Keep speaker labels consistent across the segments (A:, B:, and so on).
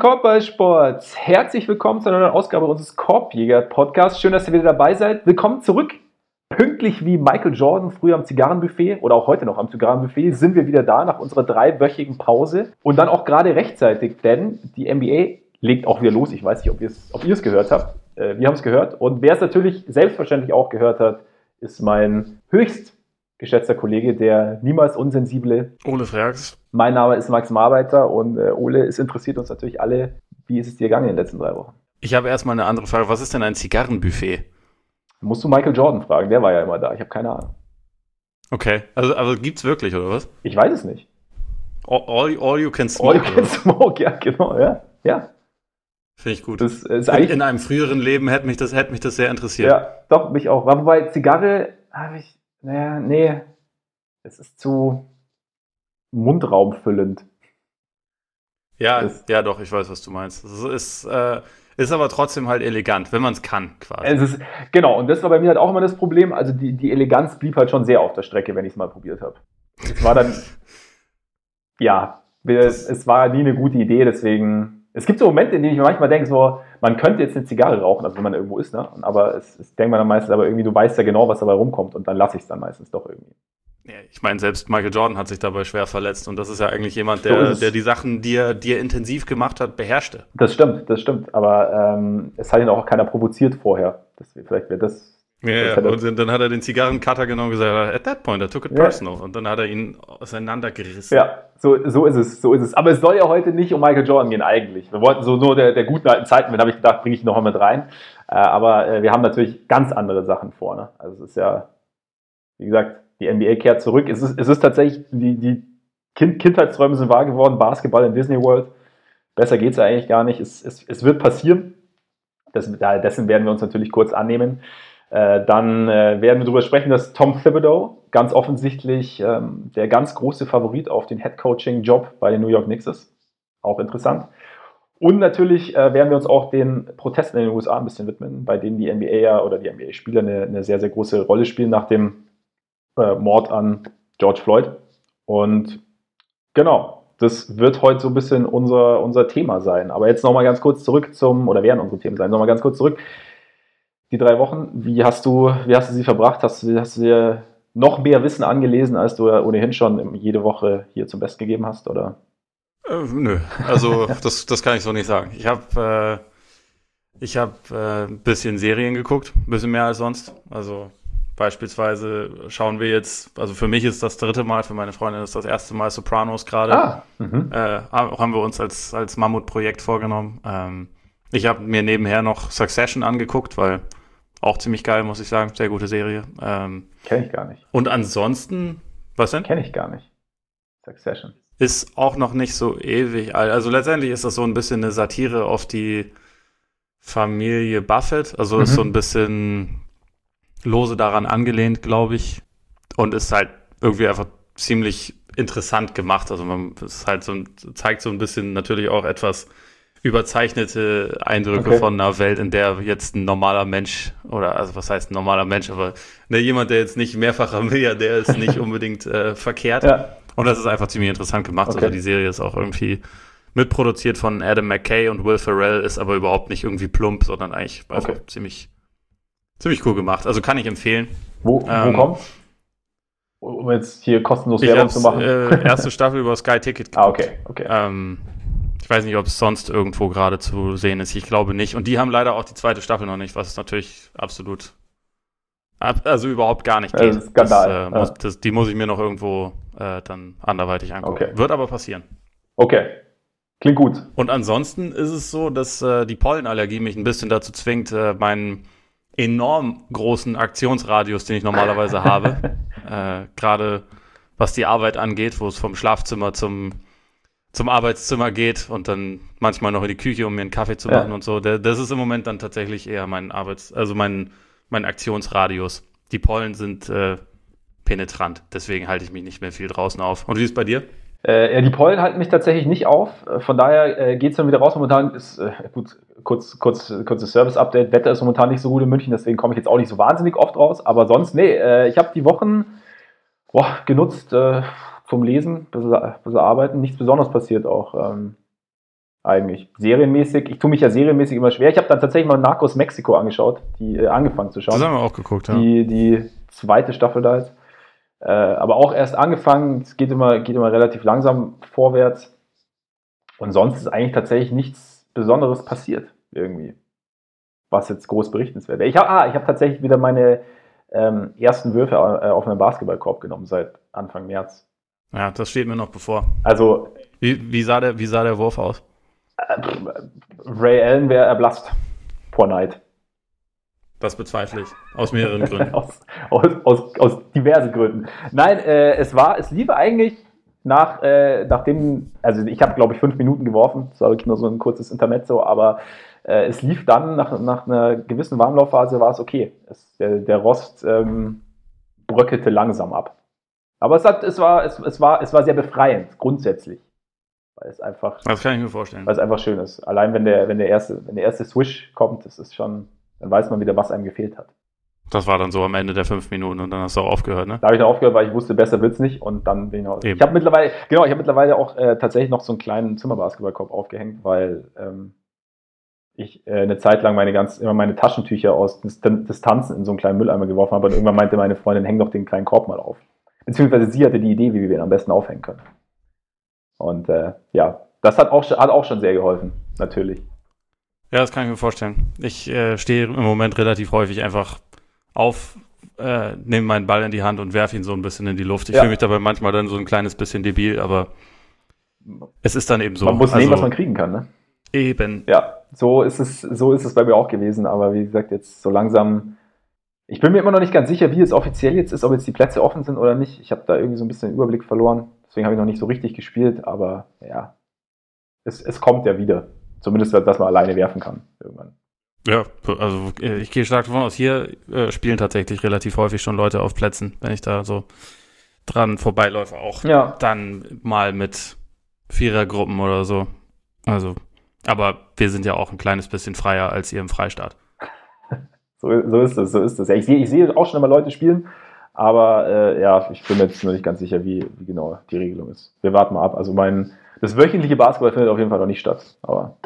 A: Korbballsports, herzlich willkommen zu einer neuen Ausgabe unseres Korbjäger-Podcasts. Schön, dass ihr wieder dabei seid. Willkommen zurück. Pünktlich wie Michael Jordan früher am Zigarrenbuffet oder auch heute noch am Zigarrenbuffet sind wir wieder da nach unserer dreiwöchigen Pause und dann auch gerade rechtzeitig, denn die NBA legt auch wieder los. Ich weiß nicht, ob ihr es ob gehört habt. Äh, wir haben es gehört und wer es natürlich selbstverständlich auch gehört hat, ist mein höchst geschätzter Kollege, der niemals unsensible
B: Ole Frags.
A: Mein Name ist Max Marbeiter und äh, Ole, es interessiert uns natürlich alle, wie ist es dir gegangen in den letzten drei Wochen?
B: Ich habe erstmal eine andere Frage. Was ist denn ein Zigarrenbuffet?
A: Musst du Michael Jordan fragen, der war ja immer da. Ich habe keine Ahnung.
B: Okay, also, also es wirklich, oder was?
A: Ich weiß es nicht.
B: All, all, all you can smoke.
A: All you can smoke, ja, genau, ja. ja.
B: Finde ich gut.
A: Das ist
B: in, in einem früheren Leben hätte mich das, hätte mich das sehr interessiert.
A: Ja, doch, mich auch. Wobei Zigarre habe ich, naja, nee, es ist zu mundraumfüllend.
B: Ja, das, ja, doch, ich weiß, was du meinst. Es ist, äh, ist aber trotzdem halt elegant, wenn man es kann, quasi.
A: Es ist, genau, und das war bei mir halt auch immer das Problem. Also die, die Eleganz blieb halt schon sehr auf der Strecke, wenn ich es mal probiert habe. Es war dann, ja, es, es war nie eine gute Idee, deswegen es gibt so Momente, in denen ich mir manchmal denke, so, man könnte jetzt eine Zigarre rauchen, also wenn man irgendwo ist, ne? Aber es, es denkt man dann meistens, aber irgendwie, du weißt ja genau, was dabei rumkommt und dann lasse ich es dann meistens doch irgendwie.
B: Ja, ich meine, selbst Michael Jordan hat sich dabei schwer verletzt und das ist ja eigentlich jemand, der, so der die Sachen, die er, die er intensiv gemacht hat, beherrschte.
A: Das stimmt, das stimmt, aber ähm, es hat ihn auch keiner provoziert vorher. Das, vielleicht wäre das
B: ja, und dann hat er den Zigarrencutter genommen und gesagt, at that point, I took it personal. Ja. Und dann hat er ihn auseinandergerissen.
A: Ja, so, so ist es, so ist es. Aber es soll ja heute nicht um Michael Jordan gehen eigentlich. Wir wollten so nur der, der guten alten Zeiten, wenn habe ich gedacht, bringe ich ihn noch mal mit rein. Äh, aber äh, wir haben natürlich ganz andere Sachen vor. Ne? Also es ist ja, wie gesagt, die NBA kehrt zurück. Es ist, es ist tatsächlich, die, die kind Kindheitsträume sind wahr geworden, Basketball in Disney World. Besser geht es eigentlich gar nicht. Es, es, es wird passieren. Das, dessen werden wir uns natürlich kurz annehmen. Äh, dann äh, werden wir darüber sprechen, dass Tom Thibodeau ganz offensichtlich ähm, der ganz große Favorit auf den Head-Coaching-Job bei den New York Knicks ist. Auch interessant. Und natürlich äh, werden wir uns auch den Protesten in den USA ein bisschen widmen, bei denen die NBA oder die NBA-Spieler eine, eine, sehr, sehr große Rolle spielen nach dem äh, Mord an George Floyd. Und genau, das wird heute so ein bisschen unser, unser Thema sein. Aber jetzt nochmal ganz kurz zurück zum, oder werden unsere Themen sein, nochmal ganz kurz zurück die drei Wochen. Wie hast du, wie hast du sie verbracht? Hast du, hast du dir noch mehr Wissen angelesen, als du ja ohnehin schon jede Woche hier zum Besten gegeben hast, oder?
B: Äh, nö, also das, das kann ich so nicht sagen. Ich habe äh, ich habe äh, ein bisschen Serien geguckt, ein bisschen mehr als sonst. Also beispielsweise schauen wir jetzt, also für mich ist das dritte Mal, für meine Freundin ist das erste Mal Sopranos gerade. Ah, mhm. äh, haben wir uns als, als Mammutprojekt vorgenommen. Ähm, ich habe mir nebenher noch Succession angeguckt, weil auch ziemlich geil, muss ich sagen. Sehr gute Serie. Ähm,
A: Kenne ich gar nicht.
B: Und ansonsten, was denn?
A: Kenne ich gar nicht. Succession.
B: Ist auch noch nicht so ewig alt. Also letztendlich ist das so ein bisschen eine Satire auf die Familie Buffett. Also mhm. ist so ein bisschen lose daran angelehnt, glaube ich. Und ist halt irgendwie einfach ziemlich interessant gemacht. Also man ist halt so, zeigt so ein bisschen natürlich auch etwas überzeichnete Eindrücke okay. von einer Welt, in der jetzt ein normaler Mensch, oder also was heißt ein normaler Mensch, aber ne, jemand, der jetzt nicht mehrfacher Milliardär ist, nicht unbedingt äh, verkehrt. Ja. Und das ist einfach ziemlich interessant gemacht. Also okay. Also die Serie ist auch irgendwie mitproduziert von Adam McKay und Will Ferrell, ist aber überhaupt nicht irgendwie plump, sondern eigentlich okay. ziemlich, ziemlich cool gemacht. Also kann ich empfehlen.
A: Wo, ähm, wo kommt? Um jetzt hier kostenlos Werbung zu machen.
B: Äh, erste Staffel über Sky Ticket.
A: Ah, okay, okay.
B: Ähm, ich weiß nicht, ob es sonst irgendwo gerade zu sehen ist. Ich glaube nicht. Und die haben leider auch die zweite Staffel noch nicht, was natürlich absolut, also überhaupt gar nicht
A: geht. Skandal. Das,
B: äh, muss, das, die muss ich mir noch irgendwo äh, dann anderweitig angucken. Okay. Wird aber passieren.
A: Okay. Klingt gut.
B: Und ansonsten ist es so, dass äh, die Pollenallergie mich ein bisschen dazu zwingt, äh, meinen enorm großen Aktionsradius, den ich normalerweise habe, äh, gerade was die Arbeit angeht, wo es vom Schlafzimmer zum zum Arbeitszimmer geht und dann manchmal noch in die Küche, um mir einen Kaffee zu machen ja. und so. Das ist im Moment dann tatsächlich eher mein Arbeits-, also mein, mein Aktionsradius. Die Pollen sind äh, penetrant, deswegen halte ich mich nicht mehr viel draußen auf. Und wie ist es bei dir?
A: Äh, ja, die Pollen halten mich tatsächlich nicht auf. Von daher äh, geht es dann wieder raus. Momentan ist, äh, gut, kurz, kurz, kurzes Service-Update. Wetter ist momentan nicht so gut in München, deswegen komme ich jetzt auch nicht so wahnsinnig oft raus. Aber sonst, nee, äh, ich habe die Wochen boah, genutzt, vom Lesen, bisschen arbeiten, nichts Besonderes passiert auch. Ähm, eigentlich. Serienmäßig, ich tue mich ja serienmäßig immer schwer. Ich habe dann tatsächlich mal Narcos Mexiko angeschaut, die äh, angefangen zu schauen.
B: Das haben wir auch geguckt, ja.
A: Die, die zweite Staffel da ist. Äh, aber auch erst angefangen, es geht immer, geht immer relativ langsam vorwärts. Und sonst ist eigentlich tatsächlich nichts Besonderes passiert, irgendwie. Was jetzt groß berichtenswert wäre. Ich habe ah, hab tatsächlich wieder meine ähm, ersten Würfe äh, auf einen Basketballkorb genommen seit Anfang März.
B: Ja, das steht mir noch bevor.
A: Also.
B: Wie, wie, sah, der, wie sah der Wurf aus?
A: Äh, Ray Allen wäre erblasst vor Neid.
B: Das bezweifle ich. Aus mehreren Gründen.
A: aus, aus, aus, aus, diversen Gründen. Nein, äh, es war, es lief eigentlich nach, äh, nachdem, also ich habe, glaube ich, fünf Minuten geworfen. Das war wirklich nur so ein kurzes Intermezzo, aber äh, es lief dann nach, nach einer gewissen Warmlaufphase, war es okay. Es, der, der Rost ähm, bröckelte langsam ab. Aber es, hat, es, war, es, es, war, es war sehr befreiend, grundsätzlich. Weil es einfach.
B: Das kann ich mir vorstellen.
A: Weil es einfach schön ist. Allein wenn der, wenn der erste, wenn der erste Swish kommt, das ist schon, dann weiß man wieder, was einem gefehlt hat.
B: Das war dann so am Ende der fünf Minuten und dann hast du auch aufgehört, ne?
A: Da habe ich dann aufgehört, weil ich wusste, besser wird's nicht und dann bin ich noch. Eben. Ich habe mittlerweile, genau, ich habe mittlerweile auch äh, tatsächlich noch so einen kleinen Zimmerbasketballkorb aufgehängt, weil ähm, ich äh, eine Zeit lang meine ganz, immer meine Taschentücher aus Distanzen in so einen kleinen Mülleimer geworfen habe und irgendwann meinte meine Freundin, häng doch den kleinen Korb mal auf. Beziehungsweise sie hatte die Idee, wie wir ihn am besten aufhängen können. Und äh, ja, das hat auch, hat auch schon sehr geholfen, natürlich.
B: Ja, das kann ich mir vorstellen. Ich äh, stehe im Moment relativ häufig einfach auf, äh, nehme meinen Ball in die Hand und werfe ihn so ein bisschen in die Luft. Ich ja. fühle mich dabei manchmal dann so ein kleines bisschen debil, aber es ist dann eben so.
A: Man muss also, nehmen, was man kriegen kann, ne?
B: Eben.
A: Ja, so ist es, so ist es bei mir auch gewesen, aber wie gesagt, jetzt so langsam. Ich bin mir immer noch nicht ganz sicher, wie es offiziell jetzt ist, ob jetzt die Plätze offen sind oder nicht. Ich habe da irgendwie so ein bisschen den Überblick verloren. Deswegen habe ich noch nicht so richtig gespielt, aber ja, es, es kommt ja wieder. Zumindest, dass man alleine werfen kann irgendwann.
B: Ja, also äh, ich gehe stark davon aus, hier äh, spielen tatsächlich relativ häufig schon Leute auf Plätzen, wenn ich da so dran vorbeiläufe, auch ja. dann mal mit Vierergruppen oder so. Also, aber wir sind ja auch ein kleines bisschen freier als ihr im Freistaat.
A: So, so ist es, so ist es. Ja, ich sehe ich seh auch schon immer Leute spielen, aber äh, ja, ich bin mir jetzt noch nicht ganz sicher, wie, wie genau die Regelung ist. Wir warten mal ab. Also mein, das wöchentliche Basketball findet auf jeden Fall noch nicht statt. Aber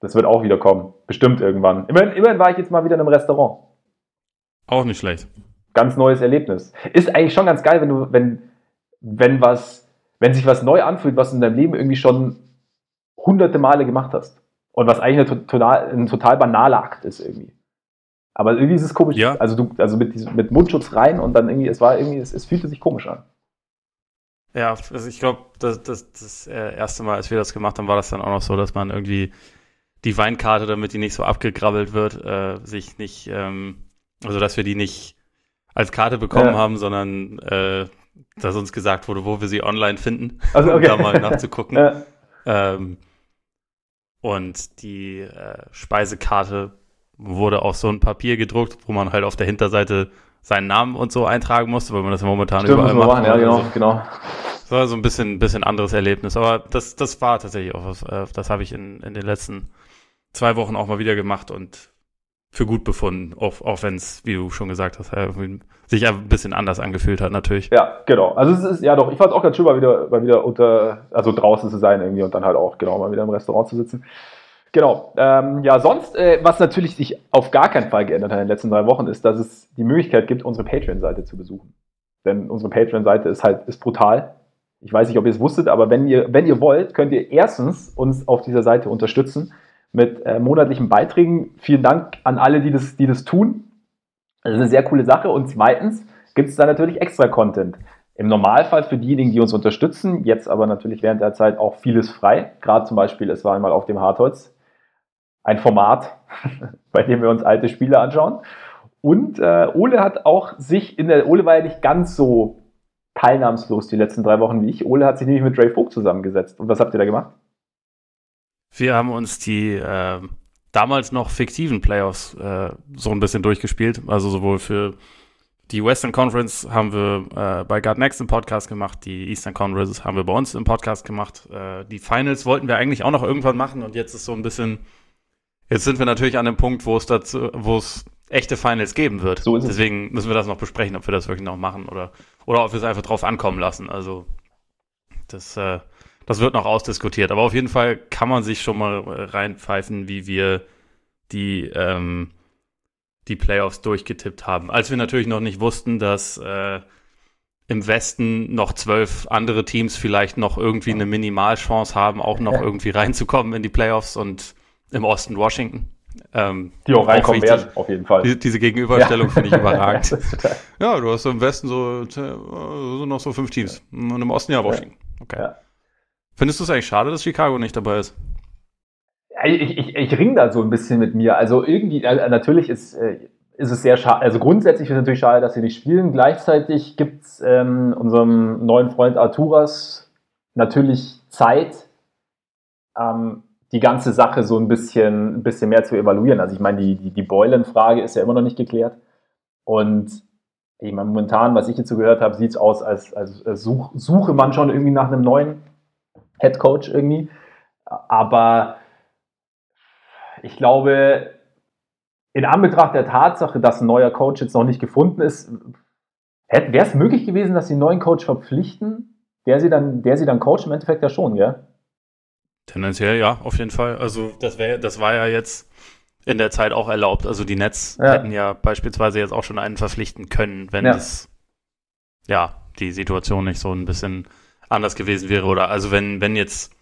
A: das wird auch wieder kommen. Bestimmt irgendwann. Immerhin, immerhin war ich jetzt mal wieder in einem Restaurant.
B: Auch nicht schlecht.
A: Ganz neues Erlebnis. Ist eigentlich schon ganz geil, wenn du, wenn, wenn was, wenn sich was neu anfühlt, was du in deinem Leben irgendwie schon hunderte Male gemacht hast. Und was eigentlich eine total, ein total banaler Akt ist irgendwie. Aber irgendwie ist es komisch. Ja. Also du, also mit, mit Mundschutz rein und dann irgendwie, es war irgendwie, es, es fühlte sich komisch an.
B: Ja, also ich glaube, das, das, das äh, erste Mal, als wir das gemacht haben, war das dann auch noch so, dass man irgendwie die Weinkarte, damit die nicht so abgegrabbelt wird, äh, sich nicht, ähm, also dass wir die nicht als Karte bekommen ja. haben, sondern äh, dass uns gesagt wurde, wo wir sie online finden, also, okay. um da mal nachzugucken. Ja. Ähm, und die äh, Speisekarte wurde auf so ein Papier gedruckt, wo man halt auf der Hinterseite seinen Namen und so eintragen musste, weil man das momentan Stimmt, überall macht. Machen,
A: ja, genau, also, genau.
B: Das war so ein bisschen, bisschen anderes Erlebnis, aber das, das war tatsächlich auch was, äh, das habe ich in, in den letzten zwei Wochen auch mal wieder gemacht und für gut befunden, auch, auch wenn es, wie du schon gesagt hast, sich ein bisschen anders angefühlt hat, natürlich.
A: Ja, genau. Also es ist, ja doch, ich fand es auch ganz schön, mal wieder, mal wieder unter, also draußen zu sein irgendwie und dann halt auch, genau, mal wieder im Restaurant zu sitzen. Genau. Ähm, ja, sonst, äh, was natürlich sich auf gar keinen Fall geändert hat in den letzten drei Wochen, ist, dass es die Möglichkeit gibt, unsere Patreon-Seite zu besuchen. Denn unsere Patreon-Seite ist halt, ist brutal. Ich weiß nicht, ob ihr es wusstet, aber wenn ihr, wenn ihr wollt, könnt ihr erstens uns auf dieser Seite unterstützen mit äh, monatlichen Beiträgen. Vielen Dank an alle, die das, die das tun. Das ist eine sehr coole Sache. Und zweitens gibt es da natürlich extra Content. Im Normalfall für diejenigen, die uns unterstützen, jetzt aber natürlich während der Zeit auch vieles frei. Gerade zum Beispiel, es war einmal auf dem Hartholz ein Format, bei dem wir uns alte Spiele anschauen. Und äh, Ole hat auch sich in der, Ole war ja nicht ganz so teilnahmslos die letzten drei Wochen wie ich. Ole hat sich nämlich mit Ray Vogt zusammengesetzt. Und was habt ihr da gemacht?
B: Wir haben uns die äh, damals noch fiktiven Playoffs äh, so ein bisschen durchgespielt. Also sowohl für die Western Conference haben wir äh, bei God Next im Podcast gemacht, die Eastern Conference haben wir bei uns im Podcast gemacht. Äh, die Finals wollten wir eigentlich auch noch irgendwann machen und jetzt ist so ein bisschen, jetzt sind wir natürlich an dem Punkt, wo es dazu, wo es echte Finals geben wird. So Deswegen müssen wir das noch besprechen, ob wir das wirklich noch machen oder, oder ob wir es einfach drauf ankommen lassen. Also das äh, das wird noch ausdiskutiert. Aber auf jeden Fall kann man sich schon mal reinpfeifen, wie wir die, ähm, die Playoffs durchgetippt haben. Als wir natürlich noch nicht wussten, dass äh, im Westen noch zwölf andere Teams vielleicht noch irgendwie eine Minimalchance haben, auch noch irgendwie reinzukommen in die Playoffs und im Osten Washington.
A: Ähm, die auch reinkommen werden, auf jeden Fall.
B: Die, diese Gegenüberstellung ja. finde ich überragend. ja, du hast im Westen so, so, noch so fünf Teams und im Osten ja Washington. Okay. Ja. Findest du es eigentlich schade, dass Chicago nicht dabei ist?
A: Ich, ich, ich ring da so ein bisschen mit mir. Also irgendwie, natürlich ist, äh, ist es sehr schade. Also grundsätzlich ist es natürlich schade, dass sie nicht spielen. Gleichzeitig gibt es ähm, unserem neuen Freund Arturas natürlich Zeit, ähm, die ganze Sache so ein bisschen, ein bisschen mehr zu evaluieren. Also ich meine, die, die, die Boylan-Frage ist ja immer noch nicht geklärt. Und ich meine, momentan, was ich jetzt gehört habe, sieht es aus, als, als, als such, suche man schon irgendwie nach einem neuen Head Coach irgendwie. Aber ich glaube, in Anbetracht der Tatsache, dass ein neuer Coach jetzt noch nicht gefunden ist, wäre es möglich gewesen, dass sie einen neuen Coach verpflichten, der sie dann, der sie dann coacht? Im Endeffekt ja schon, gell?
B: Tendenziell ja, auf jeden Fall. Also das wäre, das war ja jetzt in der Zeit auch erlaubt. Also die Nets ja. hätten ja beispielsweise jetzt auch schon einen verpflichten können, wenn ja. es ja die Situation nicht so ein bisschen anders gewesen wäre. Oder also wenn, wenn jetzt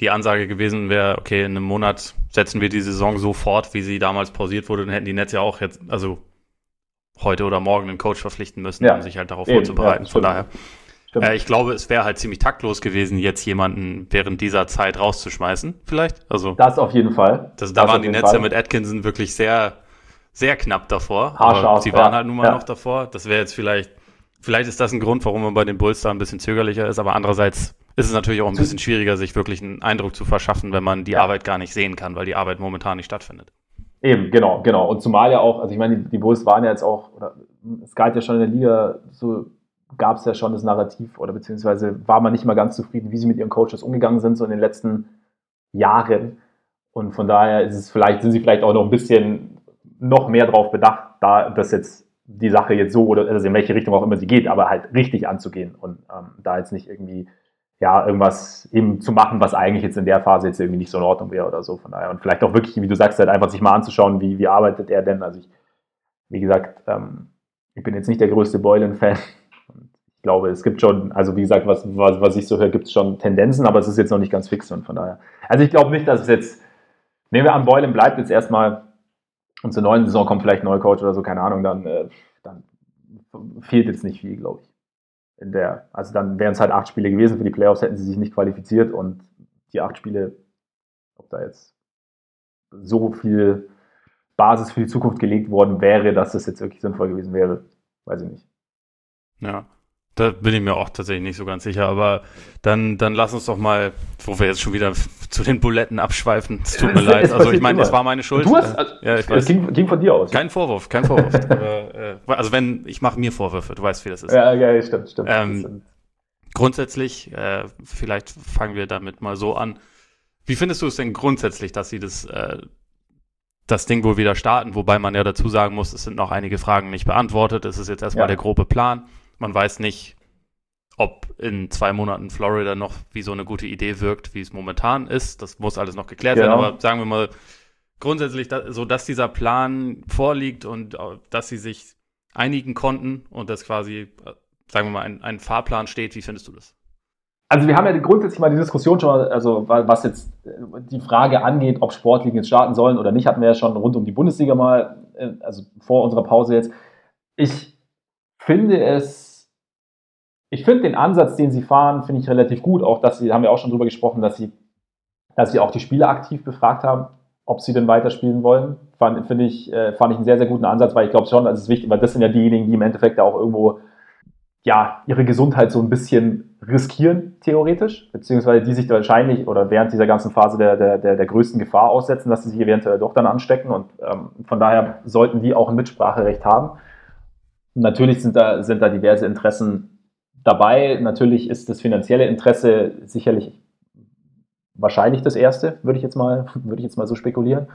B: die Ansage gewesen wäre, okay, in einem Monat setzen wir die Saison so fort, wie sie damals pausiert wurde, dann hätten die Nets ja auch jetzt, also heute oder morgen einen Coach verpflichten müssen, ja. um sich halt darauf Eben, vorzubereiten. Von daher. Äh, ich glaube, es wäre halt ziemlich taktlos gewesen, jetzt jemanden während dieser Zeit rauszuschmeißen, vielleicht. Also
A: das auf jeden Fall.
B: Das, da das waren die Nets ja mit Atkinson wirklich sehr, sehr knapp davor. Aber sie waren halt nun mal noch davor. Das wäre jetzt vielleicht Vielleicht ist das ein Grund, warum man bei den Bulls da ein bisschen zögerlicher ist, aber andererseits ist es natürlich auch ein bisschen schwieriger, sich wirklich einen Eindruck zu verschaffen, wenn man die ja. Arbeit gar nicht sehen kann, weil die Arbeit momentan nicht stattfindet.
A: Eben, genau, genau. Und zumal ja auch, also ich meine, die, die Bulls waren ja jetzt auch, oder es galt ja schon in der Liga, so gab es ja schon das Narrativ, oder beziehungsweise war man nicht mal ganz zufrieden, wie sie mit ihren Coaches umgegangen sind, so in den letzten Jahren. Und von daher ist es vielleicht, sind sie vielleicht auch noch ein bisschen noch mehr darauf bedacht, da das jetzt die Sache jetzt so oder also in welche Richtung auch immer sie geht, aber halt richtig anzugehen und ähm, da jetzt nicht irgendwie ja irgendwas eben zu machen, was eigentlich jetzt in der Phase jetzt irgendwie nicht so in Ordnung wäre oder so. Von daher und vielleicht auch wirklich, wie du sagst, halt einfach sich mal anzuschauen, wie, wie arbeitet er denn. Also ich, wie gesagt, ähm, ich bin jetzt nicht der größte Boylan-Fan. Glaube, es gibt schon, also wie gesagt, was, was, was ich so höre, gibt es schon Tendenzen, aber es ist jetzt noch nicht ganz fix und von daher. Also ich glaube nicht, dass es jetzt, nehmen wir an, Boylan bleibt jetzt erstmal und zur neuen Saison kommt vielleicht ein neuer Coach oder so, keine Ahnung, dann, äh, dann fehlt jetzt nicht viel, glaube ich. In der, also dann wären es halt acht Spiele gewesen. Für die Playoffs hätten sie sich nicht qualifiziert und die acht Spiele, ob da jetzt so viel Basis für die Zukunft gelegt worden wäre, dass das jetzt wirklich sinnvoll gewesen wäre, weiß ich nicht.
B: Ja. Da bin ich mir auch tatsächlich nicht so ganz sicher, aber dann, dann lass uns doch mal, wo wir jetzt schon wieder zu den Buletten abschweifen. Es tut mir es, leid. Es also ich meine, es war meine Schuld.
A: Du hast, also, ja, ich weiß. Es ging, ging, von dir aus.
B: Kein Vorwurf, kein Vorwurf. aber, äh, also wenn, ich mache mir Vorwürfe, du weißt, wie das ist.
A: Ja, ja, stimmt, stimmt.
B: Ähm, grundsätzlich, äh, vielleicht fangen wir damit mal so an. Wie findest du es denn grundsätzlich, dass sie das, äh, das Ding wohl wieder starten? Wobei man ja dazu sagen muss, es sind noch einige Fragen nicht beantwortet. Es ist jetzt erstmal ja. der grobe Plan. Man weiß nicht, ob in zwei Monaten Florida noch wie so eine gute Idee wirkt, wie es momentan ist. Das muss alles noch geklärt genau. werden. Aber sagen wir mal grundsätzlich, so dass dieser Plan vorliegt und äh, dass sie sich einigen konnten und dass quasi, äh, sagen wir mal, ein, ein Fahrplan steht. Wie findest du das?
A: Also wir haben ja grundsätzlich mal die Diskussion schon, also was jetzt äh, die Frage angeht, ob Sportligen jetzt starten sollen oder nicht, hatten wir ja schon rund um die Bundesliga mal, also vor unserer Pause jetzt. Ich finde es ich finde den Ansatz, den sie fahren, finde ich relativ gut. Auch, dass sie, haben wir auch schon drüber gesprochen, dass sie, dass sie auch die Spieler aktiv befragt haben, ob sie denn weiterspielen wollen. Fand, finde ich, äh, fand ich einen sehr, sehr guten Ansatz, weil ich glaube schon, das ist wichtig, weil das sind ja diejenigen, die im Endeffekt auch irgendwo, ja, ihre Gesundheit so ein bisschen riskieren, theoretisch, beziehungsweise die sich wahrscheinlich oder während dieser ganzen Phase der, der, der, der größten Gefahr aussetzen, dass sie sich eventuell doch dann anstecken und ähm, von daher sollten die auch ein Mitspracherecht haben. Natürlich sind da, sind da diverse Interessen dabei. Natürlich ist das finanzielle Interesse sicherlich wahrscheinlich das erste, würde ich jetzt mal, würde ich jetzt mal so spekulieren.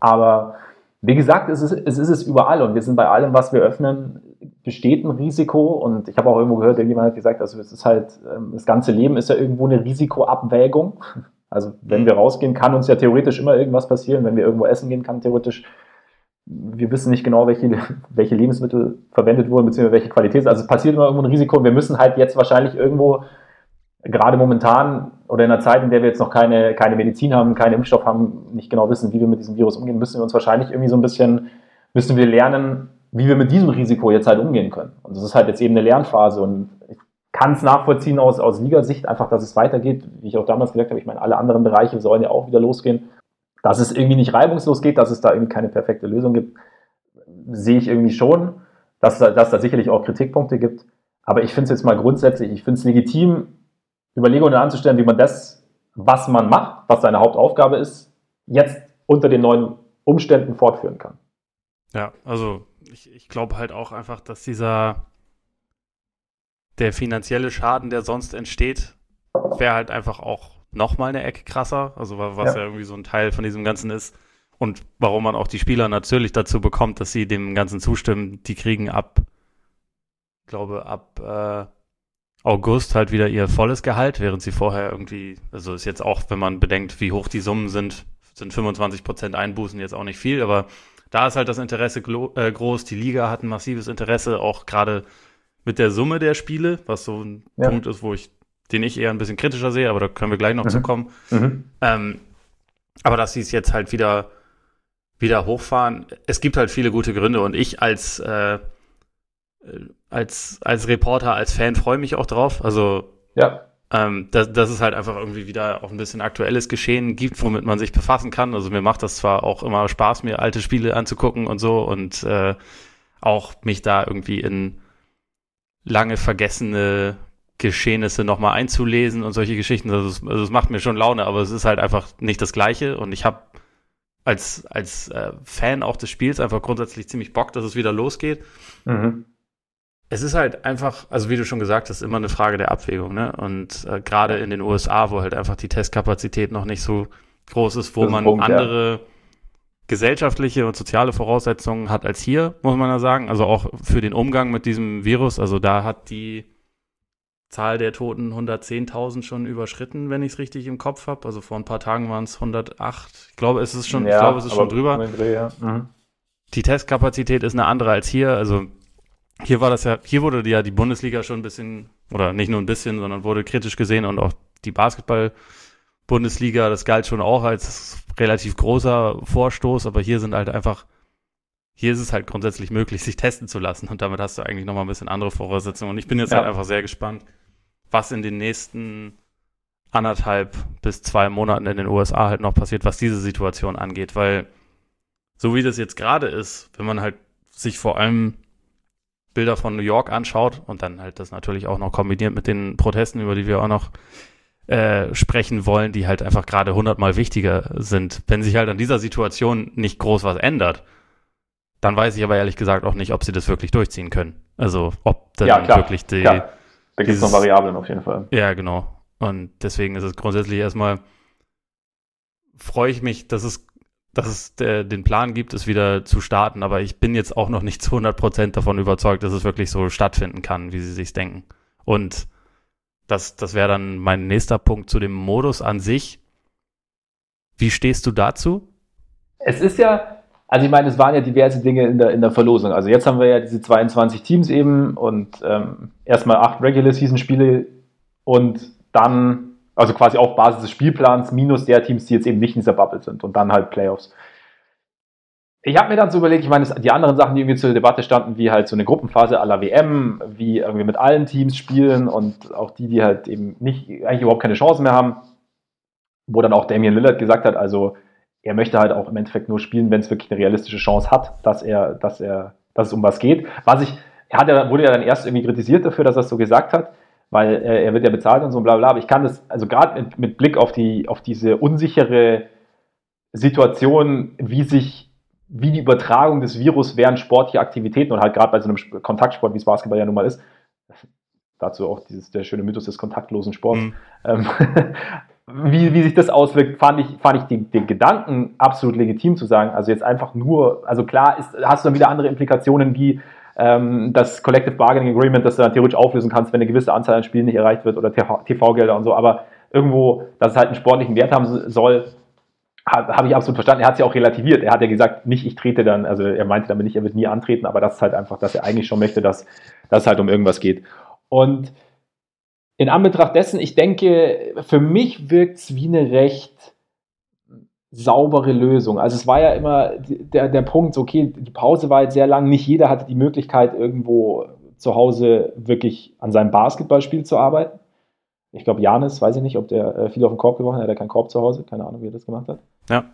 A: Aber wie gesagt, es ist, es ist es überall und wir sind bei allem, was wir öffnen, besteht ein Risiko und ich habe auch irgendwo gehört, irgendjemand hat gesagt, also es ist halt, ähm, das ganze Leben ist ja irgendwo eine Risikoabwägung. Also wenn wir rausgehen, kann uns ja theoretisch immer irgendwas passieren. Wenn wir irgendwo essen gehen, kann theoretisch, wir wissen nicht genau, welche, welche Lebensmittel verwendet wurden, beziehungsweise welche Qualität. Also es passiert immer irgendwo ein Risiko wir müssen halt jetzt wahrscheinlich irgendwo, gerade momentan oder in einer Zeit, in der wir jetzt noch keine, keine Medizin haben, keinen Impfstoff haben, nicht genau wissen, wie wir mit diesem Virus umgehen, müssen wir uns wahrscheinlich irgendwie so ein bisschen, müssen wir lernen, wie wir mit diesem Risiko jetzt halt umgehen können. Und das ist halt jetzt eben eine Lernphase und ich kann es nachvollziehen aus, aus Ligasicht, einfach, dass es weitergeht. Wie ich auch damals gesagt habe, ich meine, alle anderen Bereiche sollen ja auch wieder losgehen. Dass es irgendwie nicht reibungslos geht, dass es da irgendwie keine perfekte Lösung gibt, sehe ich irgendwie schon, dass, dass da sicherlich auch Kritikpunkte gibt. Aber ich finde es jetzt mal grundsätzlich, ich finde es legitim, Überlegungen anzustellen, wie man das, was man macht, was seine Hauptaufgabe ist, jetzt unter den neuen Umständen fortführen kann.
B: Ja, also ich, ich glaube halt auch einfach, dass dieser der finanzielle Schaden, der sonst entsteht, wäre halt einfach auch nochmal eine Ecke krasser. Also was ja. ja. irgendwie so ein Teil von diesem Ganzen ist. Und warum man auch die Spieler natürlich dazu bekommt, dass sie dem Ganzen zustimmen. Die kriegen ab, ich glaube, ab äh, August halt wieder ihr volles Gehalt, während sie vorher irgendwie, also ist jetzt auch, wenn man bedenkt, wie hoch die Summen sind, sind 25 Prozent Einbußen jetzt auch nicht viel, aber da ist halt das Interesse äh, groß. Die Liga hat ein massives Interesse, auch gerade mit der Summe der Spiele, was so ein ja. Punkt ist, wo ich, den ich eher ein bisschen kritischer sehe, aber da können wir gleich noch mhm. zu kommen. Mhm. Ähm, aber dass sie es jetzt halt wieder, wieder hochfahren, es gibt halt viele gute Gründe und ich als, äh, als, als Reporter, als Fan freue mich auch drauf. Also ja ähm, dass, dass es halt einfach irgendwie wieder auch ein bisschen aktuelles Geschehen gibt, womit man sich befassen kann. Also mir macht das zwar auch immer Spaß, mir alte Spiele anzugucken und so und äh, auch mich da irgendwie in lange vergessene Geschehnisse nochmal einzulesen und solche Geschichten. Also es, also es macht mir schon Laune, aber es ist halt einfach nicht das Gleiche und ich habe als, als äh, Fan auch des Spiels einfach grundsätzlich ziemlich Bock, dass es wieder losgeht. Mhm es ist halt einfach, also wie du schon gesagt hast, immer eine Frage der Abwägung, ne? Und äh, gerade in den USA, wo halt einfach die Testkapazität noch nicht so groß ist, wo man Punkt, andere ja. gesellschaftliche und soziale Voraussetzungen hat als hier, muss man ja sagen. Also auch für den Umgang mit diesem Virus. Also da hat die Zahl der Toten 110.000 schon überschritten, wenn ich es richtig im Kopf habe. Also vor ein paar Tagen waren es 108. Ich glaube, es ist schon, ja, ich glaube, es ist schon drüber. Dreh, ja. mhm. Die Testkapazität ist eine andere als hier. Also hier war das ja, hier wurde ja die Bundesliga schon ein bisschen, oder nicht nur ein bisschen, sondern wurde kritisch gesehen und auch die Basketball-Bundesliga, das galt schon auch als relativ großer Vorstoß, aber hier sind halt einfach, hier ist es halt grundsätzlich möglich, sich testen zu lassen und damit hast du eigentlich nochmal ein bisschen andere Voraussetzungen und ich bin jetzt ja. halt einfach sehr gespannt, was in den nächsten anderthalb bis zwei Monaten in den USA halt noch passiert, was diese Situation angeht, weil so wie das jetzt gerade ist, wenn man halt sich vor allem Bilder von New York anschaut und dann halt das natürlich auch noch kombiniert mit den Protesten, über die wir auch noch äh, sprechen wollen, die halt einfach gerade hundertmal wichtiger sind. Wenn sich halt an dieser Situation nicht groß was ändert, dann weiß ich aber ehrlich gesagt auch nicht, ob sie das wirklich durchziehen können. Also ob dann
A: ja, klar,
B: wirklich die.
A: Klar. Da gibt es noch Variablen auf jeden Fall.
B: Ja, genau. Und deswegen ist es grundsätzlich erstmal, freue ich mich, dass es dass es äh, den Plan gibt, es wieder zu starten, aber ich bin jetzt auch noch nicht zu 100% davon überzeugt, dass es wirklich so stattfinden kann, wie sie sich denken. Und das, das wäre dann mein nächster Punkt zu dem Modus an sich. Wie stehst du dazu?
A: Es ist ja, also ich meine, es waren ja diverse Dinge in der, in der Verlosung. Also jetzt haben wir ja diese 22 Teams eben und ähm, erstmal acht Regular Season Spiele und dann also quasi auf Basis des Spielplans minus der Teams, die jetzt eben nicht in dieser Bubble sind und dann halt Playoffs. Ich habe mir dann so überlegt, ich meine, die anderen Sachen, die irgendwie zur Debatte standen, wie halt so eine Gruppenphase la WM, wie irgendwie mit allen Teams spielen und auch die, die halt eben nicht, eigentlich überhaupt keine Chance mehr haben, wo dann auch Damian Lillard gesagt hat, also er möchte halt auch im Endeffekt nur spielen, wenn es wirklich eine realistische Chance hat, dass er, dass er, dass es um was geht. Was ich, er hat ja, wurde ja dann erst irgendwie kritisiert dafür, dass er es so gesagt hat weil äh, er wird ja bezahlt und so bla bla. Aber ich kann das, also gerade mit, mit, Blick auf, die, auf diese unsichere Situation, wie sich, wie die Übertragung des Virus während sportlicher Aktivitäten und halt gerade bei so einem Kontaktsport, wie es Basketball ja nun mal ist, dazu auch dieses, der schöne Mythos des kontaktlosen Sports, mhm. ähm, wie, wie sich das auswirkt, fand ich, fand ich den, den, Gedanken absolut legitim zu sagen. Also jetzt einfach nur, also klar ist, hast du dann wieder andere Implikationen wie, ähm, das Collective Bargaining Agreement, das du dann theoretisch auflösen kannst, wenn eine gewisse Anzahl an Spielen nicht erreicht wird oder TV-Gelder und so, aber irgendwo, dass es halt einen sportlichen Wert haben soll, habe hab ich absolut verstanden. Er hat es ja auch relativiert. Er hat ja gesagt, nicht ich trete dann, also er meinte damit nicht, er wird nie antreten, aber das ist halt einfach, dass er eigentlich schon möchte, dass, dass es halt um irgendwas geht. Und in Anbetracht dessen, ich denke, für mich wirkt es wie eine recht saubere Lösung. Also es war ja immer der, der Punkt, okay, die Pause war jetzt sehr lang, nicht jeder hatte die Möglichkeit, irgendwo zu Hause wirklich an seinem Basketballspiel zu arbeiten. Ich glaube, Janis, weiß ich nicht, ob der äh, viel auf den Korb geworfen hat, er hat keinen Korb zu Hause, keine Ahnung, wie er das gemacht hat.
B: Ja.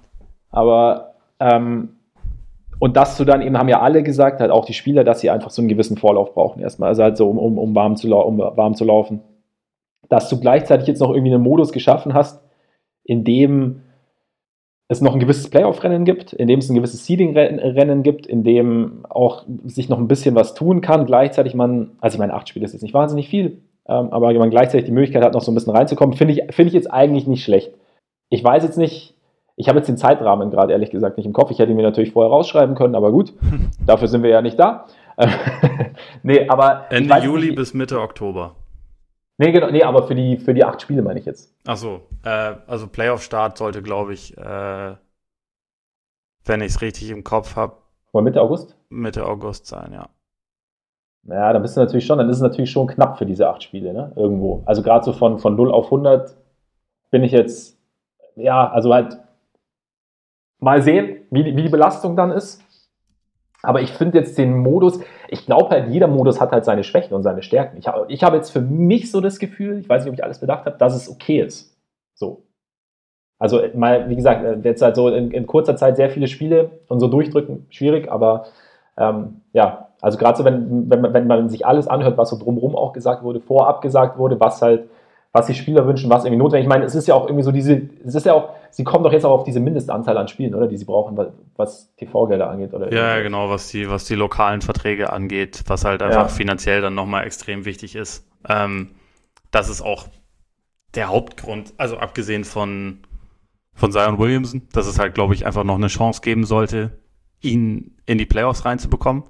A: Aber ähm, und das zu dann eben haben ja alle gesagt, halt auch die Spieler, dass sie einfach so einen gewissen Vorlauf brauchen erstmal, also halt so um, um, um, warm, zu, um warm zu laufen. Dass du gleichzeitig jetzt noch irgendwie einen Modus geschaffen hast, in dem es noch ein gewisses Playoff-Rennen gibt, in dem es ein gewisses Seeding-Rennen gibt, in dem auch sich noch ein bisschen was tun kann. Gleichzeitig man, also ich meine, acht Spiele ist jetzt nicht wahnsinnig viel, ähm, aber man gleichzeitig die Möglichkeit hat, noch so ein bisschen reinzukommen, finde ich, find ich jetzt eigentlich nicht schlecht. Ich weiß jetzt nicht, ich habe jetzt den Zeitrahmen gerade ehrlich gesagt nicht im Kopf. Ich hätte ihn mir natürlich vorher rausschreiben können, aber gut, dafür sind wir ja nicht da.
B: nee, aber. Ende Juli nicht, bis Mitte Oktober.
A: Nee, genau, nee, aber für die, für die acht Spiele meine ich jetzt.
B: Ach so, äh, also Playoff-Start sollte, glaube ich, äh, wenn ich es richtig im Kopf habe.
A: Mitte August?
B: Mitte August sein, ja.
A: Ja, dann bist du natürlich schon, dann ist es natürlich schon knapp für diese acht Spiele, ne? Irgendwo. Also gerade so von, von 0 auf 100 bin ich jetzt, ja, also halt mal sehen, wie die, wie die Belastung dann ist. Aber ich finde jetzt den Modus, ich glaube halt, jeder Modus hat halt seine Schwächen und seine Stärken. Ich habe ich hab jetzt für mich so das Gefühl, ich weiß nicht, ob ich alles bedacht habe, dass es okay ist. So. Also mal, wie gesagt, äh, jetzt halt so in, in kurzer Zeit sehr viele Spiele und so durchdrücken, schwierig, aber ähm, ja, also gerade so, wenn, wenn, wenn man sich alles anhört, was so drumherum auch gesagt wurde, vorab gesagt wurde, was halt was die Spieler wünschen, was irgendwie notwendig. Ich meine, es ist ja auch irgendwie so diese, es ist ja auch, sie kommen doch jetzt auch auf diese Mindestanzahl an Spielen, oder? Die sie brauchen, was TV-Gelder angeht, oder?
B: Ja, genau, was die, was die lokalen Verträge angeht, was halt einfach ja. finanziell dann nochmal extrem wichtig ist. Ähm, das ist auch der Hauptgrund, also abgesehen von, von Zion Williamson, dass es halt, glaube ich, einfach noch eine Chance geben sollte, ihn in die Playoffs reinzubekommen.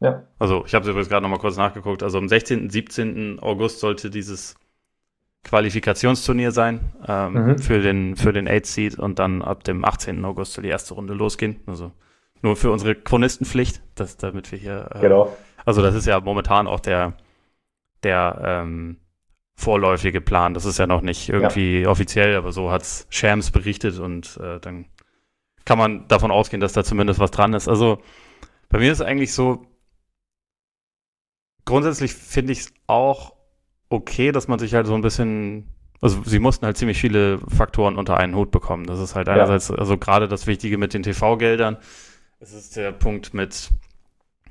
B: Ja. Also, ich habe es übrigens gerade nochmal kurz nachgeguckt. Also, am 16., 17. August sollte dieses Qualifikationsturnier sein ähm, mhm. für den für den Eight Seed und dann ab dem 18. August soll die erste Runde losgehen. Also nur für unsere Chronistenpflicht, dass, damit wir hier. Äh, genau. Also das ist ja momentan auch der der ähm, vorläufige Plan. Das ist ja noch nicht irgendwie ja. offiziell, aber so hat's Shams berichtet und äh, dann kann man davon ausgehen, dass da zumindest was dran ist. Also bei mir ist es eigentlich so, grundsätzlich finde ich es auch okay, dass man sich halt so ein bisschen, also sie mussten halt ziemlich viele Faktoren unter einen Hut bekommen. Das ist halt einerseits, ja. also gerade das Wichtige mit den TV-Geldern. Es ist der Punkt mit,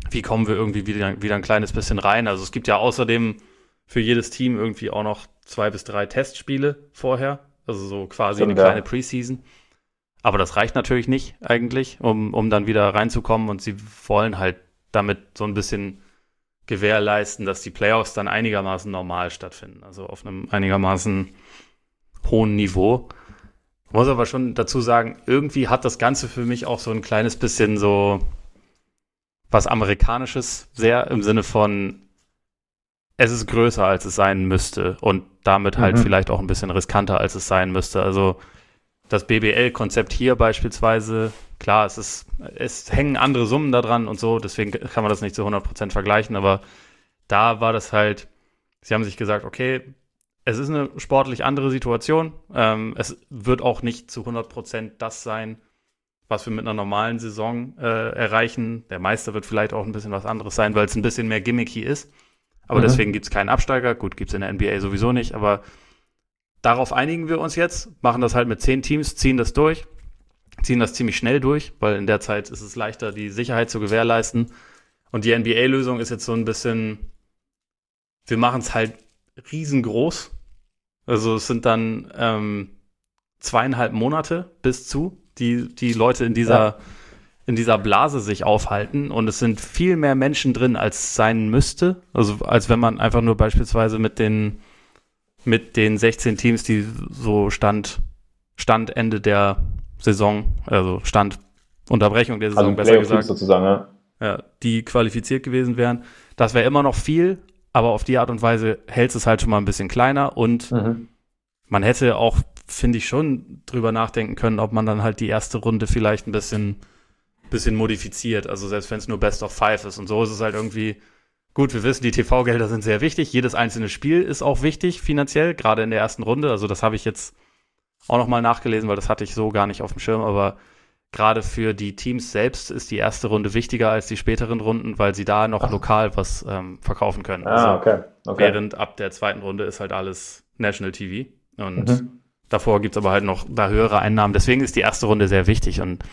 B: wie kommen wir irgendwie wieder, wieder ein kleines bisschen rein. Also es gibt ja außerdem für jedes Team irgendwie auch noch zwei bis drei Testspiele vorher. Also so quasi Stimmt, eine kleine ja. Preseason. Aber das reicht natürlich nicht eigentlich, um, um dann wieder reinzukommen. Und sie wollen halt damit so ein bisschen gewährleisten, dass die Playoffs dann einigermaßen normal stattfinden, also auf einem einigermaßen hohen Niveau. Ich muss aber schon dazu sagen, irgendwie hat das Ganze für mich auch so ein kleines bisschen so was Amerikanisches, sehr im Sinne von, es ist größer, als es sein müsste und damit halt mhm. vielleicht auch ein bisschen riskanter, als es sein müsste. Also das BBL-Konzept hier beispielsweise Klar, es ist, es hängen andere Summen da dran und so, deswegen kann man das nicht zu 100% vergleichen, aber da war das halt, sie haben sich gesagt, okay, es ist eine sportlich andere Situation. Ähm, es wird auch nicht zu 100% das sein, was wir mit einer normalen Saison äh, erreichen. Der Meister wird vielleicht auch ein bisschen was anderes sein, weil es ein bisschen mehr gimmicky ist. Aber mhm. deswegen gibt es keinen Absteiger. Gut, gibt es in der NBA sowieso nicht, aber darauf einigen wir uns jetzt, machen das halt mit zehn Teams, ziehen das durch ziehen das ziemlich schnell durch, weil in der Zeit ist es leichter, die Sicherheit zu gewährleisten. Und die NBA-Lösung ist jetzt so ein bisschen, wir machen es halt riesengroß. Also es sind dann ähm, zweieinhalb Monate bis zu, die die Leute in dieser, ja. in dieser Blase sich aufhalten. Und es sind viel mehr Menschen drin, als sein müsste. Also als wenn man einfach nur beispielsweise mit den, mit den 16 Teams, die so Stand, Stand Ende der Saison, also Stand Unterbrechung der Saison,
A: also besser gesagt. sozusagen, ja.
B: ja, die qualifiziert gewesen wären. Das wäre immer noch viel, aber auf die Art und Weise hält es halt schon mal ein bisschen kleiner und mhm. man hätte auch, finde ich, schon drüber nachdenken können, ob man dann halt die erste Runde vielleicht ein bisschen, bisschen modifiziert. Also selbst wenn es nur Best of Five ist und so ist es halt irgendwie gut. Wir wissen, die TV-Gelder sind sehr wichtig. Jedes einzelne Spiel ist auch wichtig finanziell, gerade in der ersten Runde. Also das habe ich jetzt auch noch mal nachgelesen, weil das hatte ich so gar nicht auf dem Schirm, aber gerade für die Teams selbst ist die erste Runde wichtiger als die späteren Runden, weil sie da noch Ach. lokal was ähm, verkaufen können.
A: Ah, also okay. okay.
B: Während ab der zweiten Runde ist halt alles National TV und mhm. davor gibt es aber halt noch da höhere Einnahmen. Deswegen ist die erste Runde sehr wichtig und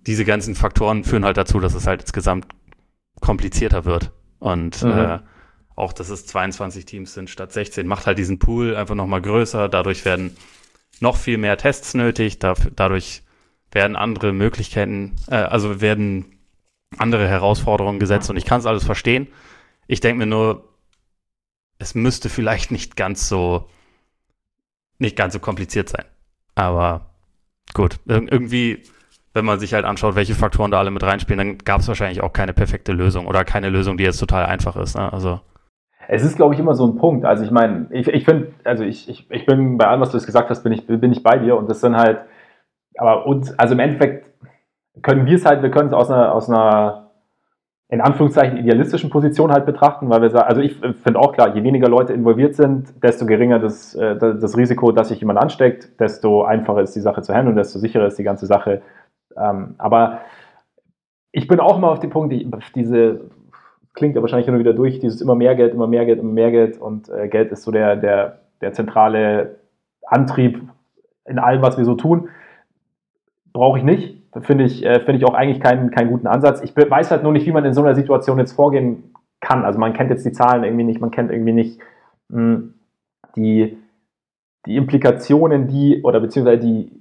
B: diese ganzen Faktoren führen halt dazu, dass es halt insgesamt komplizierter wird. Und mhm. äh, auch, dass es 22 Teams sind statt 16, macht halt diesen Pool einfach nochmal größer. Dadurch werden noch viel mehr Tests nötig. Dafür, dadurch werden andere Möglichkeiten, äh, also werden andere Herausforderungen gesetzt und ich kann es alles verstehen. Ich denke mir nur, es müsste vielleicht nicht ganz so nicht ganz so kompliziert sein. Aber gut, irgendwie, wenn man sich halt anschaut, welche Faktoren da alle mit reinspielen, dann gab es wahrscheinlich auch keine perfekte Lösung oder keine Lösung, die jetzt total einfach ist. Ne? Also
A: es ist, glaube ich, immer so ein Punkt. Also ich meine, ich, ich finde, also ich, ich, ich bin bei allem, was du jetzt gesagt hast, bin ich, bin ich bei dir und das sind halt aber uns, also im Endeffekt können wir es halt, wir können es aus einer, aus einer in Anführungszeichen idealistischen Position halt betrachten, weil wir sagen, also ich finde auch klar, je weniger Leute involviert sind, desto geringer das, äh, das Risiko, dass sich jemand ansteckt, desto einfacher ist die Sache zu handeln, desto sicherer ist die ganze Sache. Ähm, aber ich bin auch immer auf den Punkt, die, diese, klingt ja wahrscheinlich immer wieder durch, dieses immer mehr Geld, immer mehr Geld, immer mehr Geld und äh, Geld ist so der, der, der zentrale Antrieb in allem, was wir so tun brauche ich nicht. Finde ich, äh, find ich auch eigentlich keinen, keinen guten Ansatz. Ich weiß halt nur nicht, wie man in so einer Situation jetzt vorgehen kann. Also man kennt jetzt die Zahlen irgendwie nicht, man kennt irgendwie nicht mh, hm, die, die Implikationen, die oder beziehungsweise die,